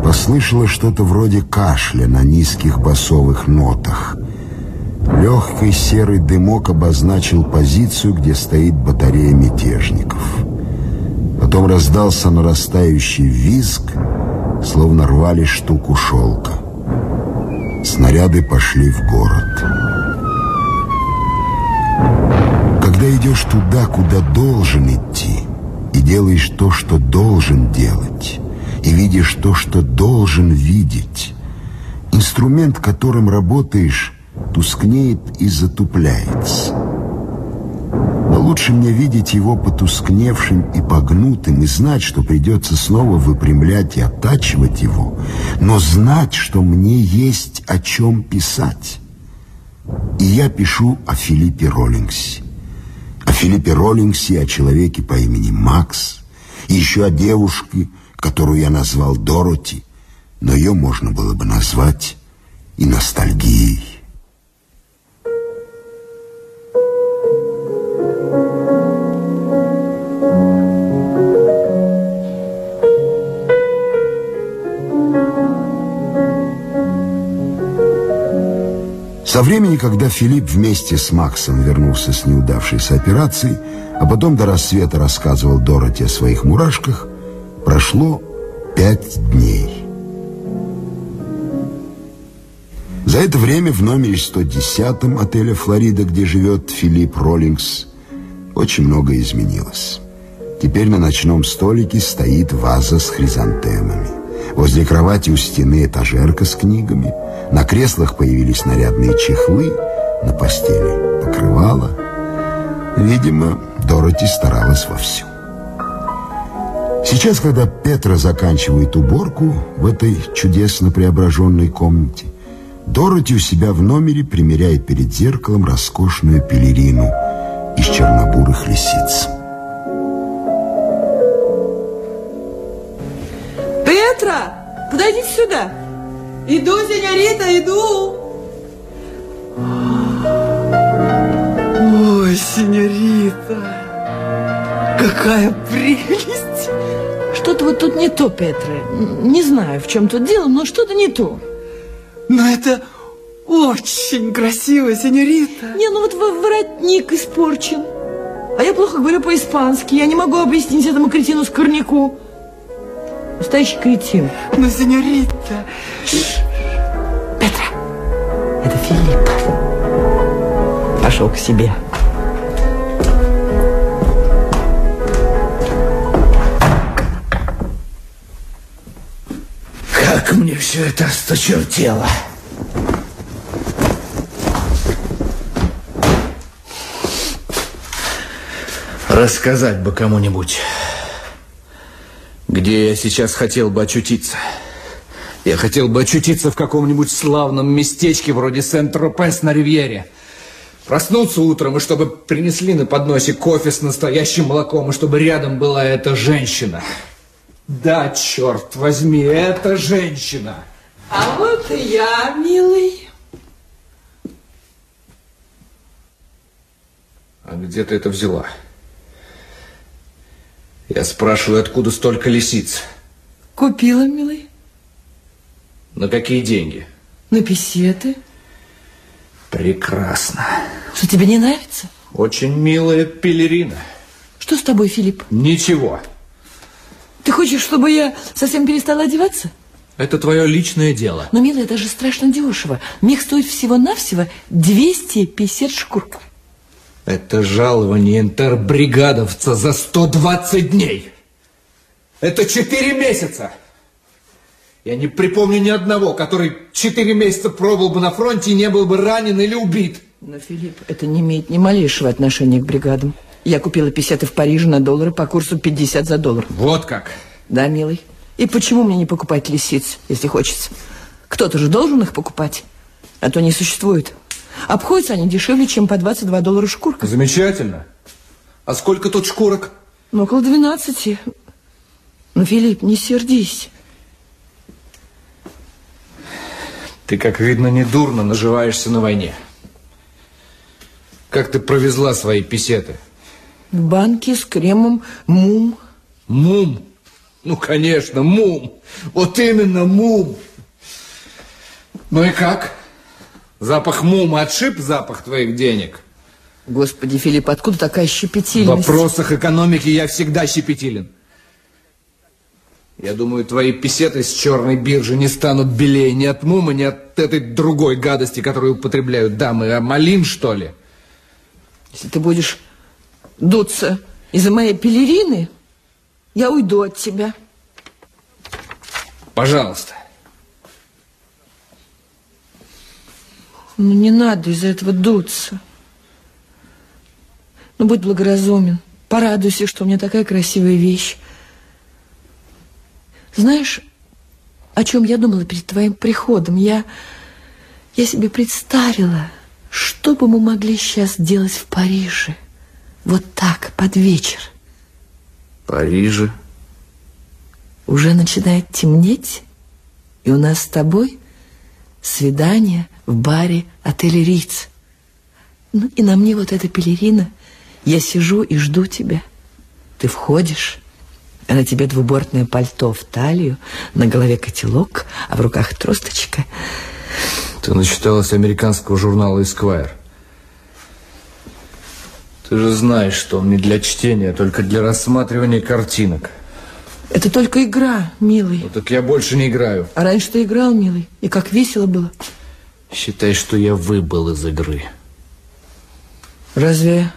послышалось что-то вроде кашля на низких басовых нотах. Легкий серый дымок обозначил позицию, где стоит батарея мятежников. Потом раздался нарастающий визг, словно рвали штуку шелка. Снаряды пошли в город. Когда идешь туда, куда должен идти, и делаешь то, что должен делать, и видишь то, что должен видеть, инструмент, которым работаешь, тускнеет и затупляется. Но лучше мне видеть его потускневшим и погнутым и знать, что придется снова выпрямлять и оттачивать его, но знать, что мне есть о чем писать. И я пишу о Филиппе Роллингсе. О Филиппе Роллингсе, о человеке по имени Макс, и еще о девушке, которую я назвал Дороти, но ее можно было бы назвать и ностальгией. Со времени, когда Филипп вместе с Максом вернулся с неудавшейся операции, а потом до рассвета рассказывал Дороти о своих мурашках, прошло пять дней. За это время в номере 110 отеля «Флорида», где живет Филипп Роллингс, очень много изменилось. Теперь на ночном столике стоит ваза с хризантемами. Возле кровати у стены этажерка с книгами. На креслах появились нарядные чехлы, на постели покрывало. Видимо, Дороти старалась вовсю. Сейчас, когда Петра заканчивает уборку в этой чудесно преображенной комнате, Дороти у себя в номере примеряет перед зеркалом роскошную пелерину из чернобурых лисиц. Петра, подойдите сюда. Иду, сеньорита, иду. Ой, сеньорита, какая прелесть! Что-то вот тут не то, Петра. Не знаю, в чем тут дело, но что-то не то. Но это очень красиво, сеньорита. Не, ну вот воротник испорчен. А я плохо говорю по-испански. Я не могу объяснить этому кретину скорняку. Настоящий кретин. Но, сеньорита... Петра, это Филипп. Пошел к себе. Мне все это осточертело. Рассказать бы кому-нибудь, где я сейчас хотел бы очутиться. Я хотел бы очутиться в каком-нибудь славном местечке вроде Сент-Тропес на Ривьере. Проснуться утром, и чтобы принесли на подносе кофе с настоящим молоком, и чтобы рядом была эта женщина. Да, черт возьми, это женщина. А вот и я, милый. А где ты это взяла? Я спрашиваю, откуда столько лисиц? Купила, милый. На какие деньги? На писеты. Прекрасно. Что, тебе не нравится? Очень милая пелерина. Что с тобой, Филипп? Ничего. Ты хочешь, чтобы я совсем перестала одеваться? Это твое личное дело. Но, милая, это же страшно дешево. Мех стоит всего-навсего 250 шкур. Это жалование интербригадовца за 120 дней. Это 4 месяца. Я не припомню ни одного, который 4 месяца пробыл бы на фронте и не был бы ранен или убит. Но, Филипп, это не имеет ни малейшего отношения к бригадам. Я купила писеты в Париже на доллары по курсу 50 за доллар. Вот как? Да, милый. И почему мне не покупать лисиц, если хочется? Кто-то же должен их покупать, а то не существует. Обходятся они дешевле, чем по 22 доллара шкурка. Замечательно. А сколько тут шкурок? Ну, около 12. Ну, Филипп, не сердись. Ты, как видно, недурно наживаешься на войне. Как ты провезла свои писеты? В банке с кремом мум. Мум? Ну, конечно, мум. Вот именно мум. Ну и как? Запах мума отшиб запах твоих денег? Господи, Филипп, откуда такая В щепетильность? вопросах экономики я всегда щепетилен. Я думаю, твои писеты с черной биржи не станут белее ни от мума, ни от этой другой гадости, которую употребляют дамы. А малин, что ли? Если ты будешь дуться из-за моей пелерины, я уйду от тебя. Пожалуйста. Ну, не надо из-за этого дуться. Ну, будь благоразумен. Порадуйся, что у меня такая красивая вещь. Знаешь, о чем я думала перед твоим приходом? Я, я себе представила, что бы мы могли сейчас делать в Париже. Вот так, под вечер. Париже? Уже начинает темнеть, и у нас с тобой свидание в баре отеля Риц. Ну и на мне вот эта пелерина. Я сижу и жду тебя. Ты входишь, а на тебе двубортное пальто в талию, на голове котелок, а в руках тросточка. Ты начиталась американского журнала Esquire. Ты же знаешь, что он не для чтения, а только для рассматривания картинок. Это только игра, милый. Ну, так я больше не играю. А раньше ты играл, милый, и как весело было. Считай, что я выбыл из игры. Разве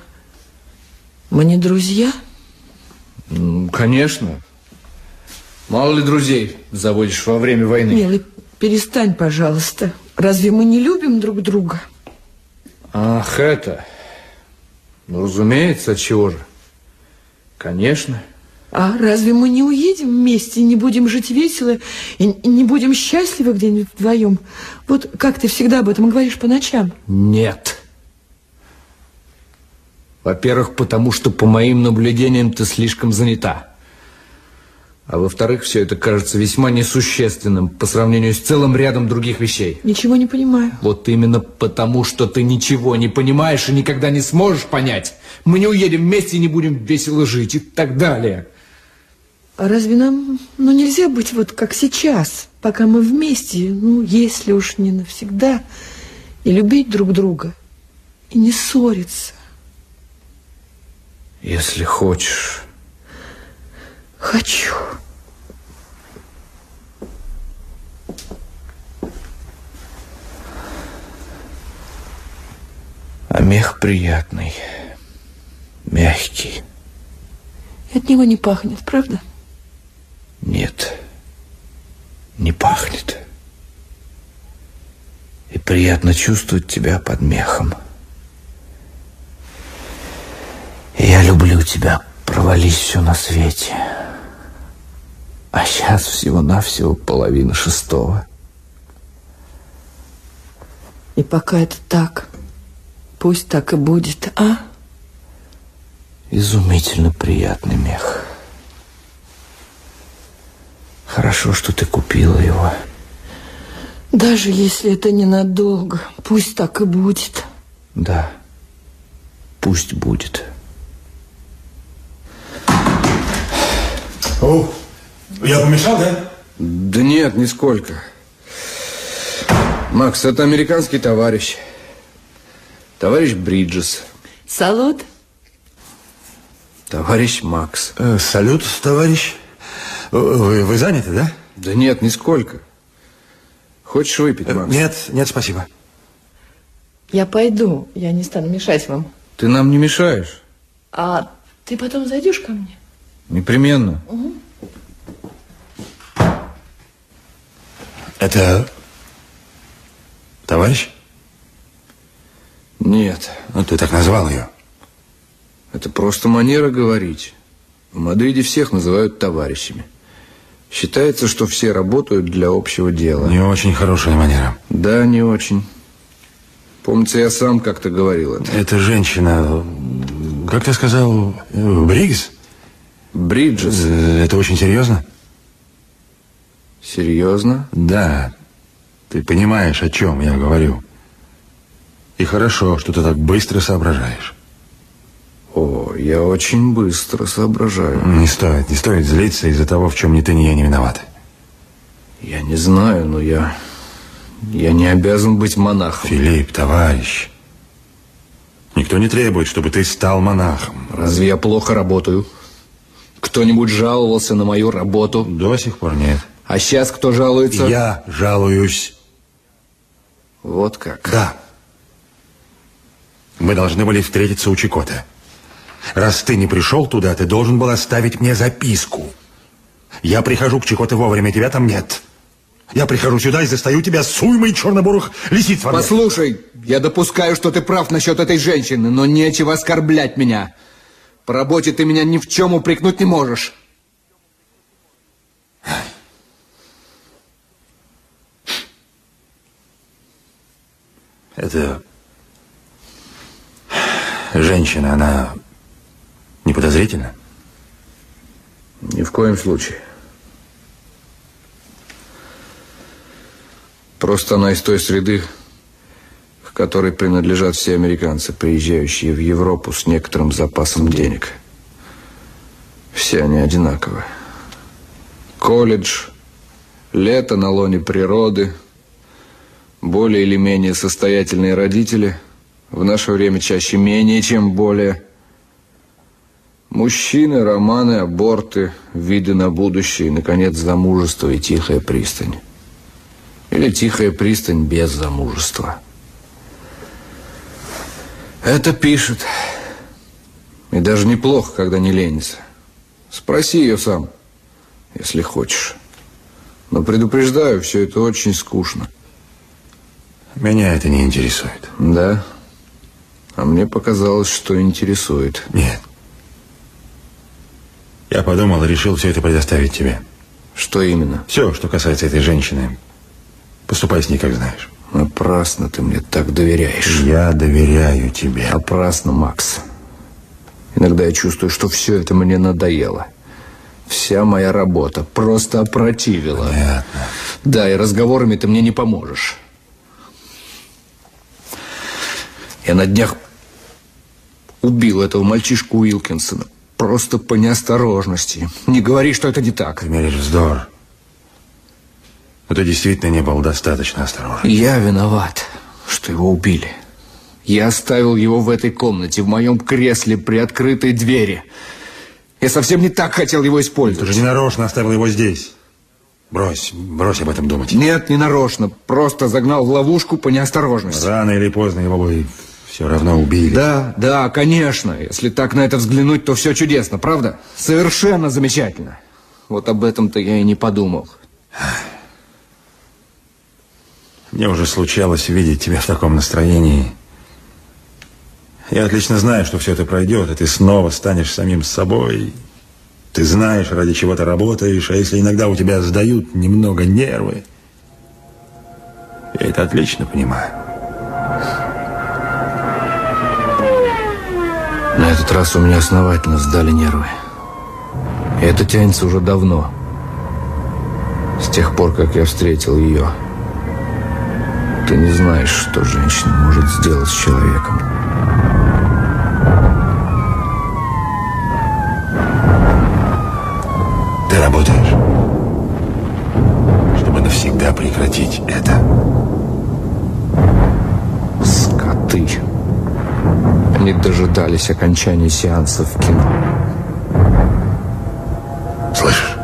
мы не друзья? Ну, конечно. Мало ли друзей заводишь во время войны. Милый, перестань, пожалуйста. Разве мы не любим друг друга? Ах, это... Ну, разумеется, от чего же? Конечно. А разве мы не уедем вместе, не будем жить весело и не будем счастливы где-нибудь вдвоем? Вот как ты всегда об этом говоришь по ночам. Нет. Во-первых, потому что, по моим наблюдениям, ты слишком занята. А во-вторых, все это кажется весьма несущественным по сравнению с целым рядом других вещей. Ничего не понимаю. Вот именно потому, что ты ничего не понимаешь и никогда не сможешь понять. Мы не уедем вместе и не будем весело жить и так далее. А разве нам ну, нельзя быть вот как сейчас, пока мы вместе, ну, если уж не навсегда, и любить друг друга, и не ссориться? Если хочешь. Хочу. А мех приятный, мягкий. И от него не пахнет, правда? Нет, не пахнет. И приятно чувствовать тебя под мехом. Я люблю тебя, провались все на свете. А сейчас всего-навсего половина шестого. И пока это так, пусть так и будет, а? Изумительно приятный мех. Хорошо, что ты купила его. Даже если это ненадолго, пусть так и будет. Да, пусть будет. О, я помешал, да? Да нет, нисколько. Макс, это американский товарищ. Товарищ Бриджес. Салут? Товарищ Макс. Э, салют, товарищ. Вы, вы заняты, да? Да нет, нисколько. Хочешь выпить, Макс? Нет, нет, спасибо. Я пойду, я не стану мешать вам. Ты нам не мешаешь. А ты потом зайдешь ко мне? Непременно. Угу. Это товарищ? Нет. Ну, ты так назвал ее. Это просто манера говорить. В Мадриде всех называют товарищами. Считается, что все работают для общего дела. Не очень хорошая манера. Да, не очень. Помнится, я сам как-то говорил это. Эта женщина, как ты сказал, Бриггс? Бриджес. Э, Это очень серьезно? Серьезно? Да. Ты понимаешь, о чем я говорю. И хорошо, что ты так быстро соображаешь. О, я очень быстро соображаю. Не стоит, не стоит злиться из-за того, в чем ни ты, ни я не виноваты. Я не знаю, но я... Я не обязан быть монахом. Филипп, товарищ, никто не требует, чтобы ты стал монахом. Разве я плохо работаю? Кто-нибудь жаловался на мою работу? До сих пор нет. А сейчас кто жалуется? Я жалуюсь. Вот как? Да. Мы должны были встретиться у Чикота. Раз ты не пришел туда, ты должен был оставить мне записку. Я прихожу к Чикоте вовремя, тебя там нет. Я прихожу сюда и застаю тебя с уймой чернобурых лисиц во мне. Послушай, я допускаю, что ты прав насчет этой женщины, но нечего оскорблять меня. По работе ты меня ни в чем упрекнуть не можешь. Это женщина, она не подозрительна? Ни в коем случае. Просто она из той среды, к которой принадлежат все американцы, приезжающие в Европу с некоторым запасом денег. Все они одинаковы. Колледж, лето на лоне природы, более или менее состоятельные родители, в наше время чаще менее, чем более. Мужчины, романы, аборты, виды на будущее и, наконец, замужество и тихая пристань. Или тихая пристань без замужества. Это пишет. И даже неплохо, когда не ленится. Спроси ее сам, если хочешь. Но предупреждаю, все это очень скучно. Меня это не интересует. Да? А мне показалось, что интересует. Нет. Я подумал и решил все это предоставить тебе. Что именно? Все, что касается этой женщины. Поступай с ней, как знаешь. Напрасно ты мне так доверяешь. Я доверяю тебе. Напрасно, Макс. Иногда я чувствую, что все это мне надоело. Вся моя работа просто опротивила. Понятно. Да, и разговорами ты мне не поможешь. Я на днях убил этого мальчишку Уилкинсона. Просто по неосторожности. Не говори, что это не так. Ты меришь вздор. Но ты действительно не был достаточно осторожен. Я виноват, что его убили. Я оставил его в этой комнате, в моем кресле при открытой двери. Я совсем не так хотел его использовать. Ты же не нарочно оставил его здесь. Брось, брось об этом думать. Нет, не нарочно. Просто загнал в ловушку по неосторожности. Рано или поздно его бы все равно убили. Да, да, конечно. Если так на это взглянуть, то все чудесно, правда? Совершенно замечательно. Вот об этом-то я и не подумал. Мне уже случалось видеть тебя в таком настроении. Я отлично знаю, что все это пройдет, и ты снова станешь самим собой. Ты знаешь, ради чего ты работаешь, а если иногда у тебя сдают немного нервы, я это отлично понимаю. На этот раз у меня основательно сдали нервы. И это тянется уже давно. С тех пор, как я встретил ее. Ты не знаешь, что женщина может сделать с человеком. Ты работаешь, чтобы навсегда прекратить это. Скоты. Они дожидались окончания сеанса в кино. Слышишь?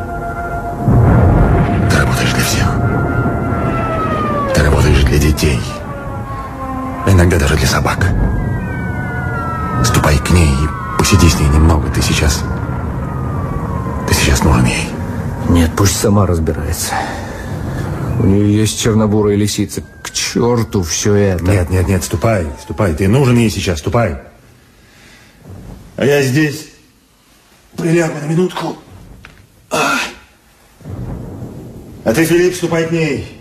Ты работаешь для всех. Ты работаешь для детей. Иногда даже для собак. Ступай к ней и посиди с ней немного. Ты сейчас... Ты сейчас нужен ей. Нет, пусть сама разбирается. У нее есть чернобурая лисица. Черту все это. Нет, нет, нет, ступай, ступай. Ты нужен ей сейчас, ступай. А я здесь прилягу на минутку. А, а ты, Филипп, ступай к ней.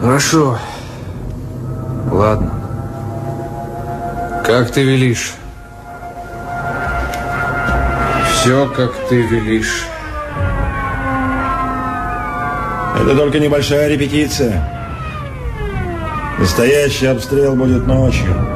Хорошо. Ладно. Как ты велишь? Все, как ты велишь. Это только небольшая репетиция. Настоящий обстрел будет ночью.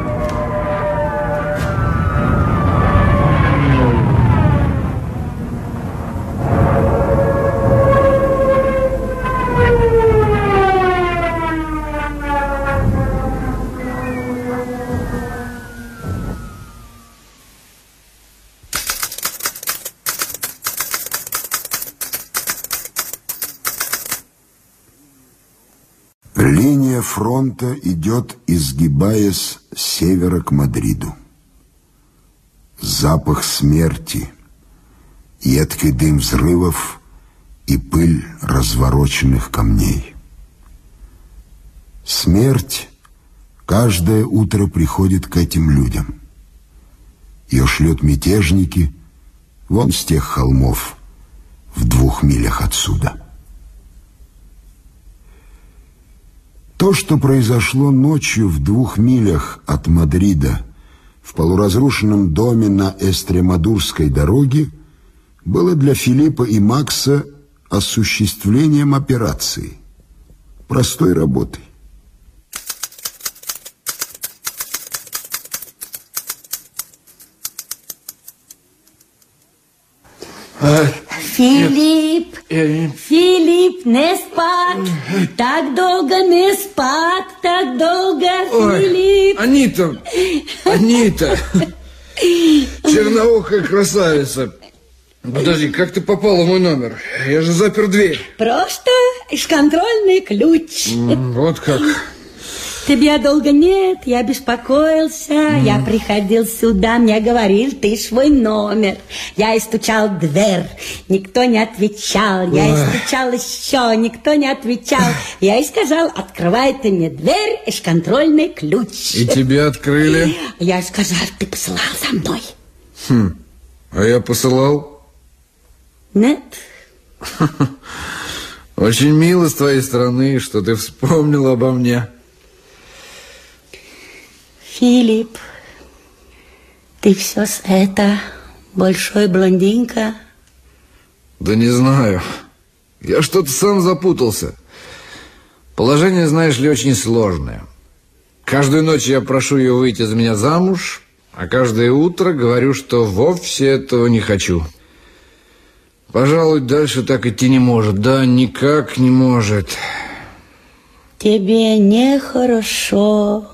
Фронта идет, изгибаясь с севера к Мадриду. Запах смерти, едкий дым взрывов и пыль развороченных камней. Смерть каждое утро приходит к этим людям. Ее шлют мятежники вон с тех холмов в двух милях отсюда. То, что произошло ночью в двух милях от Мадрида в полуразрушенном доме на Эстремадурской дороге, было для Филиппа и Макса осуществлением операции, простой работой. Филипп, Филипп, не спать, так долго не спать, так долго, Ой, Филипп. Анита, Анита, черноухая красавица. Подожди, как ты попала в мой номер? Я же запер дверь. Просто из контрольный ключ. Вот как. Тебя долго нет, я беспокоился, я приходил сюда, мне говорил, ты свой номер. Я и стучал дверь, никто не отвечал, я и стучал еще, никто не отвечал. Я и сказал, открывай ты мне дверь, из контрольный ключ. И тебе открыли? Я и сказал, ты посылал за мной. Хм, а я посылал? Нет, Очень мило с твоей стороны, что ты вспомнил обо мне. Филипп, ты все с это, большой блондинка. Да не знаю. Я что-то сам запутался. Положение, знаешь ли, очень сложное. Каждую ночь я прошу ее выйти за меня замуж, а каждое утро говорю, что вовсе этого не хочу. Пожалуй, дальше так идти не может. Да, никак не может. Тебе нехорошо,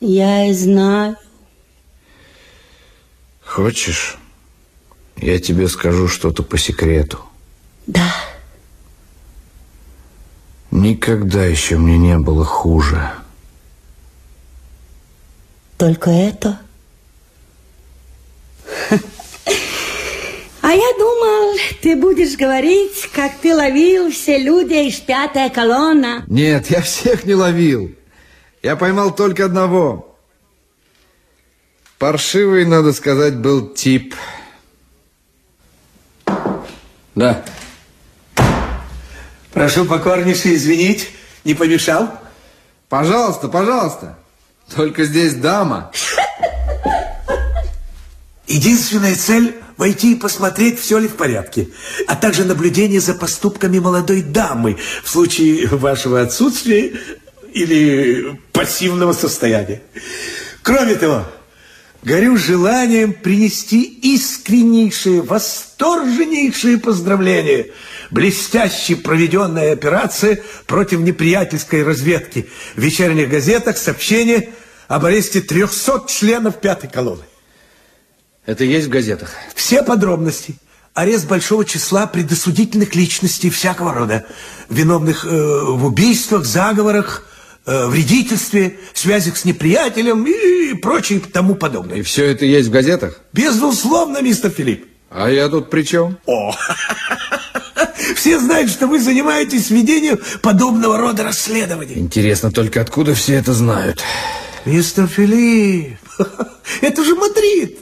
я и знаю. Хочешь, я тебе скажу что-то по секрету? Да. Никогда еще мне не было хуже. Только это? А я думал, ты будешь говорить, как ты ловил все люди из пятая колонна. Нет, я всех не ловил. Я поймал только одного. Паршивый, надо сказать, был тип. Да. Прошу покорнейше извинить, не помешал? Пожалуйста, пожалуйста. Только здесь дама. Единственная цель – войти и посмотреть, все ли в порядке, а также наблюдение за поступками молодой дамы в случае вашего отсутствия или пассивного состояния. Кроме того, горю желанием принести искреннейшие, восторженнейшие поздравления. Блестяще проведенная операция против неприятельской разведки. В вечерних газетах сообщение об аресте 300 членов пятой колонны. Это есть в газетах? Все подробности. Арест большого числа предосудительных личностей всякого рода. Виновных э, в убийствах, заговорах, э, вредительстве, связях с неприятелем и прочее тому подобное. И все это есть в газетах? Безусловно, мистер Филипп. А я тут при чем? О, все знают, что вы занимаетесь ведением подобного рода расследований. Интересно только, откуда все это знают? Мистер Филипп, это же Мадрид.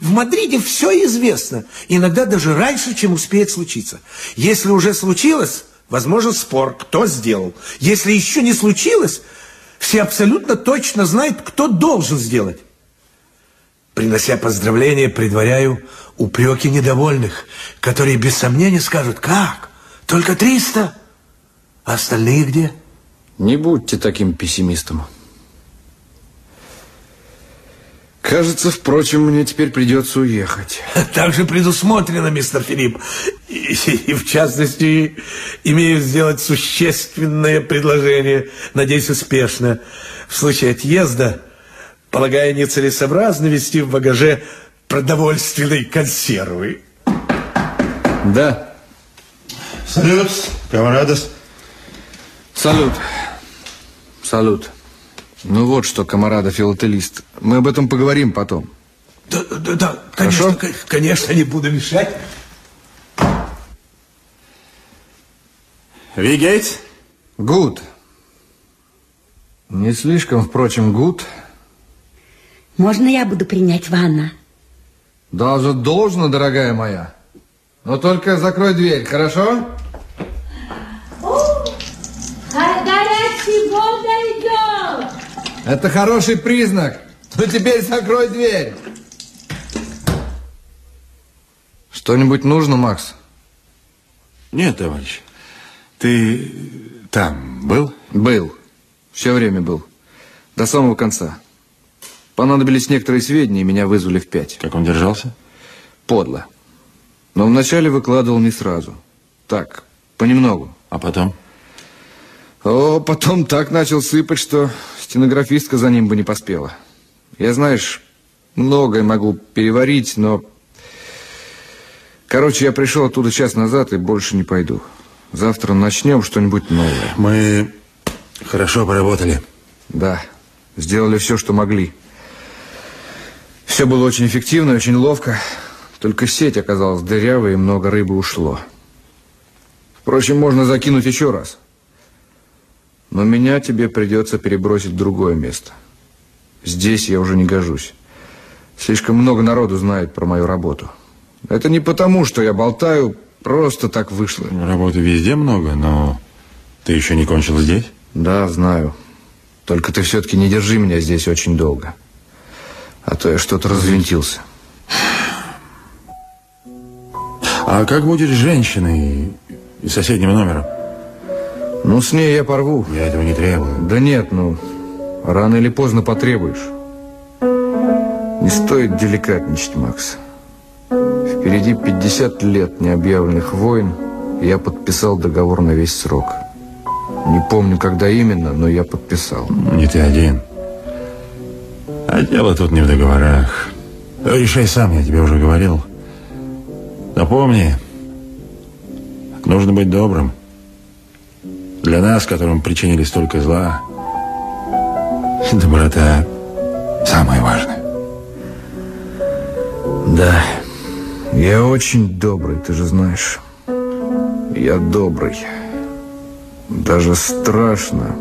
В Мадриде все известно, иногда даже раньше, чем успеет случиться. Если уже случилось, возможен спор, кто сделал. Если еще не случилось, все абсолютно точно знают, кто должен сделать. Принося поздравления, предваряю упреки недовольных, которые без сомнения скажут, как? Только 300? А остальные где? Не будьте таким пессимистом. Кажется, впрочем, мне теперь придется уехать. Так же предусмотрено, мистер Филипп. И, и в частности, имею сделать существенное предложение, надеюсь, успешно. В случае отъезда, полагаю, нецелесообразно вести в багаже продовольственные консервы. Да. Салют, камарадос. Салют. Салют. Ну вот что, камарада филателист. Мы об этом поговорим потом. Да, да, да, конечно, к- конечно, не буду мешать. Вигейтс? Гуд. Не слишком, впрочем, гуд. Можно я буду принять ванна? Даже должно, дорогая моя. Но только закрой дверь, хорошо? Горячая вода идет! Это хороший признак. Ну теперь закрой дверь. Что-нибудь нужно, Макс? Нет, товарищ. Ты там был? Был. Все время был. До самого конца. Понадобились некоторые сведения, и меня вызвали в пять. Как он держался? Подло. Но вначале выкладывал не сразу. Так, понемногу. А потом? О, потом так начал сыпать, что стенографистка за ним бы не поспела. Я, знаешь, многое могу переварить, но... Короче, я пришел оттуда час назад и больше не пойду. Завтра начнем что-нибудь новое. Мы хорошо поработали. Да, сделали все, что могли. Все было очень эффективно, очень ловко. Только сеть оказалась дырявой, и много рыбы ушло. Впрочем, можно закинуть еще раз. Но меня тебе придется перебросить в другое место. Здесь я уже не гожусь. Слишком много народу знает про мою работу. Это не потому, что я болтаю, просто так вышло. Работы везде много, но ты еще не кончил здесь? Да, знаю. Только ты все-таки не держи меня здесь очень долго. А то я что-то развинтился. А как будет с женщиной из соседнего номера? Ну, с ней я порву. Я этого не требую. Да нет, ну, рано или поздно потребуешь. Не стоит деликатничать, Макс. Впереди 50 лет необъявленных войн, и я подписал договор на весь срок. Не помню, когда именно, но я подписал. Не ты один. А дело тут не в договорах. Решай сам, я тебе уже говорил. Но помни, нужно быть добрым. Для нас, которым причинили столько зла, доброта самое важное. Да, я очень добрый, ты же знаешь. Я добрый. Даже страшно,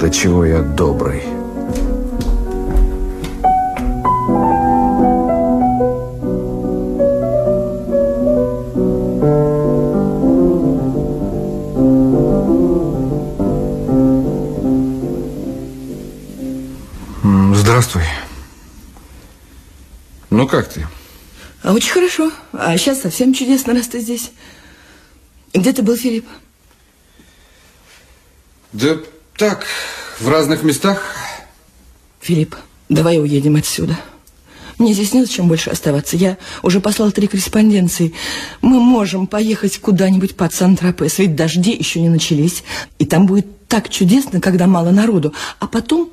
до чего я добрый. Ну как ты? А очень хорошо. А сейчас совсем чудесно, раз ты здесь. Где ты был, Филипп? Да так, в разных местах. Филипп, давай уедем отсюда. Мне здесь незачем больше оставаться. Я уже послал три корреспонденции. Мы можем поехать куда-нибудь под Сан-Тропес, ведь дожди еще не начались. И там будет так чудесно, когда мало народу. А потом,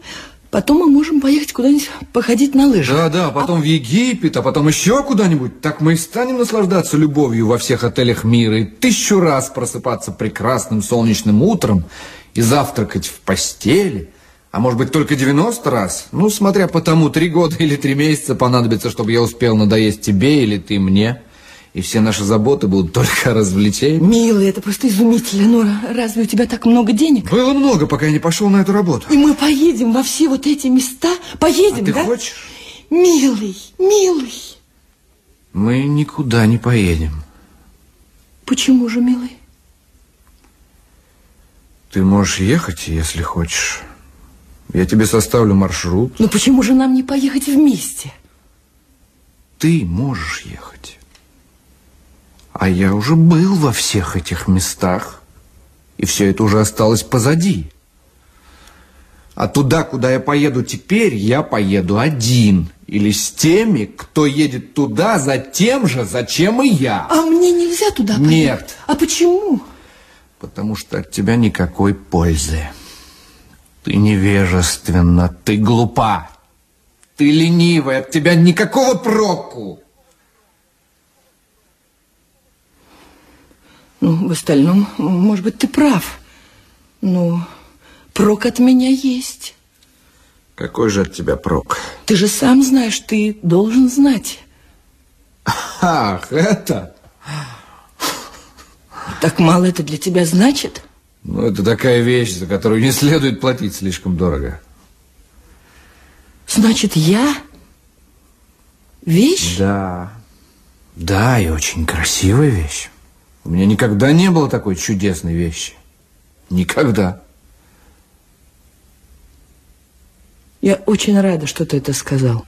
потом мы можем поехать куда-нибудь походить на лыжах. Да, да, потом в Египет, а потом еще куда-нибудь. Так мы и станем наслаждаться любовью во всех отелях мира и тысячу раз просыпаться прекрасным солнечным утром и завтракать в постели. А может быть, только 90 раз? Ну, смотря по тому, три года или три месяца понадобится, чтобы я успел надоесть тебе или ты мне. И все наши заботы будут только о развлечении. Милый, это просто изумительно. Нора, разве у тебя так много денег? Было много, пока я не пошел на эту работу. И мы поедем во все вот эти места? Поедем, А ты да? хочешь? Милый, милый. Мы никуда не поедем. Почему же, милый? Ты можешь ехать, если хочешь. Я тебе составлю маршрут. Ну почему же нам не поехать вместе? Ты можешь ехать. А я уже был во всех этих местах. И все это уже осталось позади. А туда, куда я поеду теперь, я поеду один. Или с теми, кто едет туда за тем же, зачем и я. А мне нельзя туда поехать? Нет. А почему? Потому что от тебя никакой пользы. Ты невежественна, ты глупа, ты ленивая, от тебя никакого проку. Ну, в остальном, может быть, ты прав. Но прок от меня есть. Какой же от тебя прок? Ты же сам знаешь, ты должен знать. Ах, это... Так мало это для тебя значит? Ну, это такая вещь, за которую не следует платить слишком дорого. Значит, я вещь? Да. Да, и очень красивая вещь. У меня никогда не было такой чудесной вещи. Никогда. Я очень рада, что ты это сказал.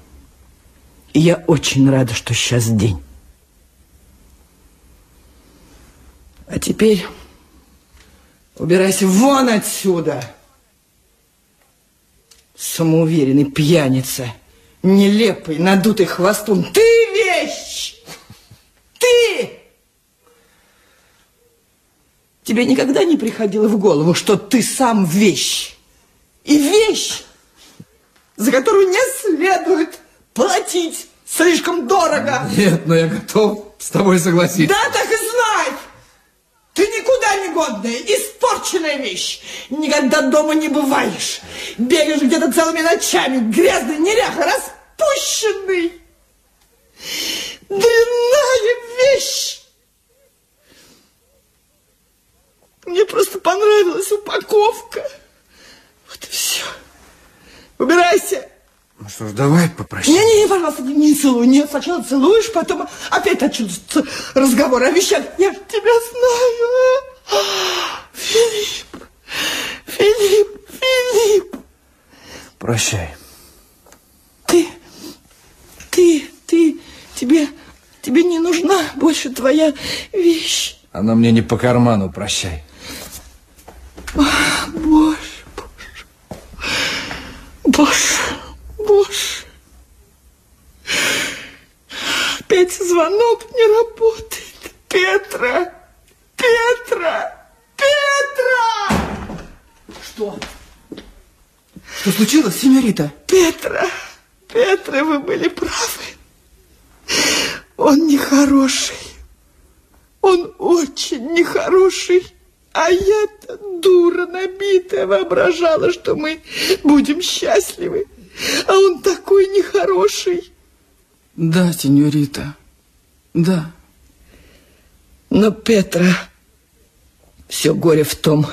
И я очень рада, что сейчас день. А теперь убирайся вон отсюда. Самоуверенный пьяница, нелепый, надутый хвостун. Ты вещь! Ты! Тебе никогда не приходило в голову, что ты сам вещь? И вещь, за которую не следует платить слишком дорого. Нет, но я готов с тобой согласиться. Да, так и знай! Ты никуда не годная, испорченная вещь. Никогда дома не бываешь. Бегаешь где-то целыми ночами, грязный, неряха, распущенный. Дрянная вещь. Мне просто понравилась упаковка. Вот и все. Убирайся. Ну что ж, давай попрощаемся. Не-не, пожалуйста, не, не целуй. Нет, сначала целуешь, потом опять начнутся разговоры о вещах. Я же тебя знаю. Филипп, Филипп, Филипп. Прощай. Ты, ты, ты, тебе, тебе не нужна больше твоя вещь. Она мне не по карману, прощай. Боже, боже, боже, боже. Опять звонок не работает. Петра, Петра, Петра! Что? Что случилось, сеньорита? Петра, Петра, вы были правы. Он нехороший. Он очень нехороший. А я-то дура набитая воображала, что мы будем счастливы. А он такой нехороший. Да, сеньорита, да. Но, Петра, все горе в том,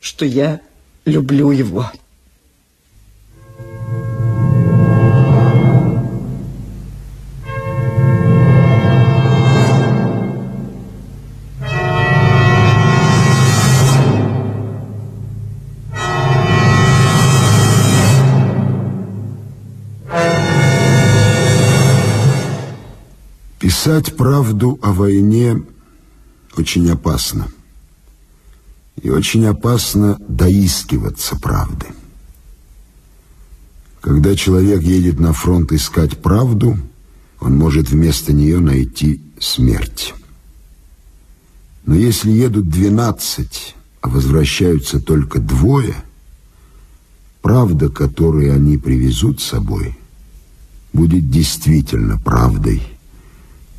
что я люблю его. Писать правду о войне очень опасно. И очень опасно доискиваться правды. Когда человек едет на фронт искать правду, он может вместо нее найти смерть. Но если едут двенадцать, а возвращаются только двое, правда, которую они привезут с собой, будет действительно правдой,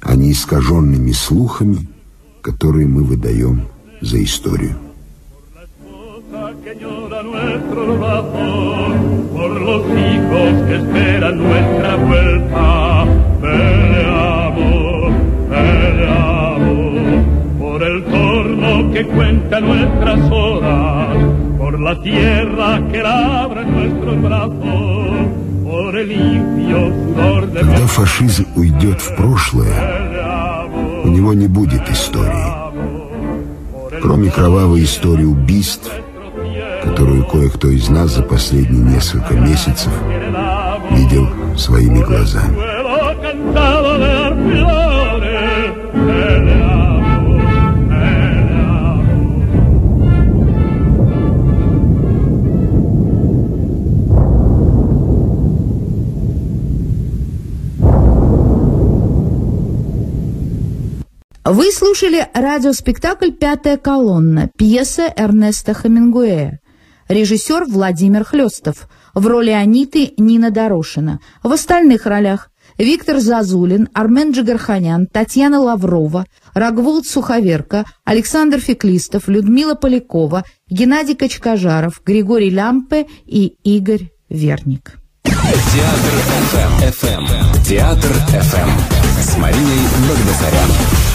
а не искаженными слухами, которые мы выдаем за историю. que cuenta nuestras horas, por la tierra que labra nuestros brazos, Когда фашизм уйдет в прошлое, у него не будет истории. Кроме кровавой истории убийств, которую кое-кто из нас за последние несколько месяцев видел своими глазами. Вы слушали радиоспектакль «Пятая колонна», пьеса Эрнеста Хемингуэя. Режиссер Владимир Хлестов. В роли Аниты Нина Дорошина. В остальных ролях Виктор Зазулин, Армен Джигарханян, Татьяна Лаврова, Рогволд Суховерка, Александр Феклистов, Людмила Полякова, Геннадий Качкажаров, Григорий Лямпе и Игорь Верник. Театр ФМ. Театр ФМ. С Мариной Багдасарян.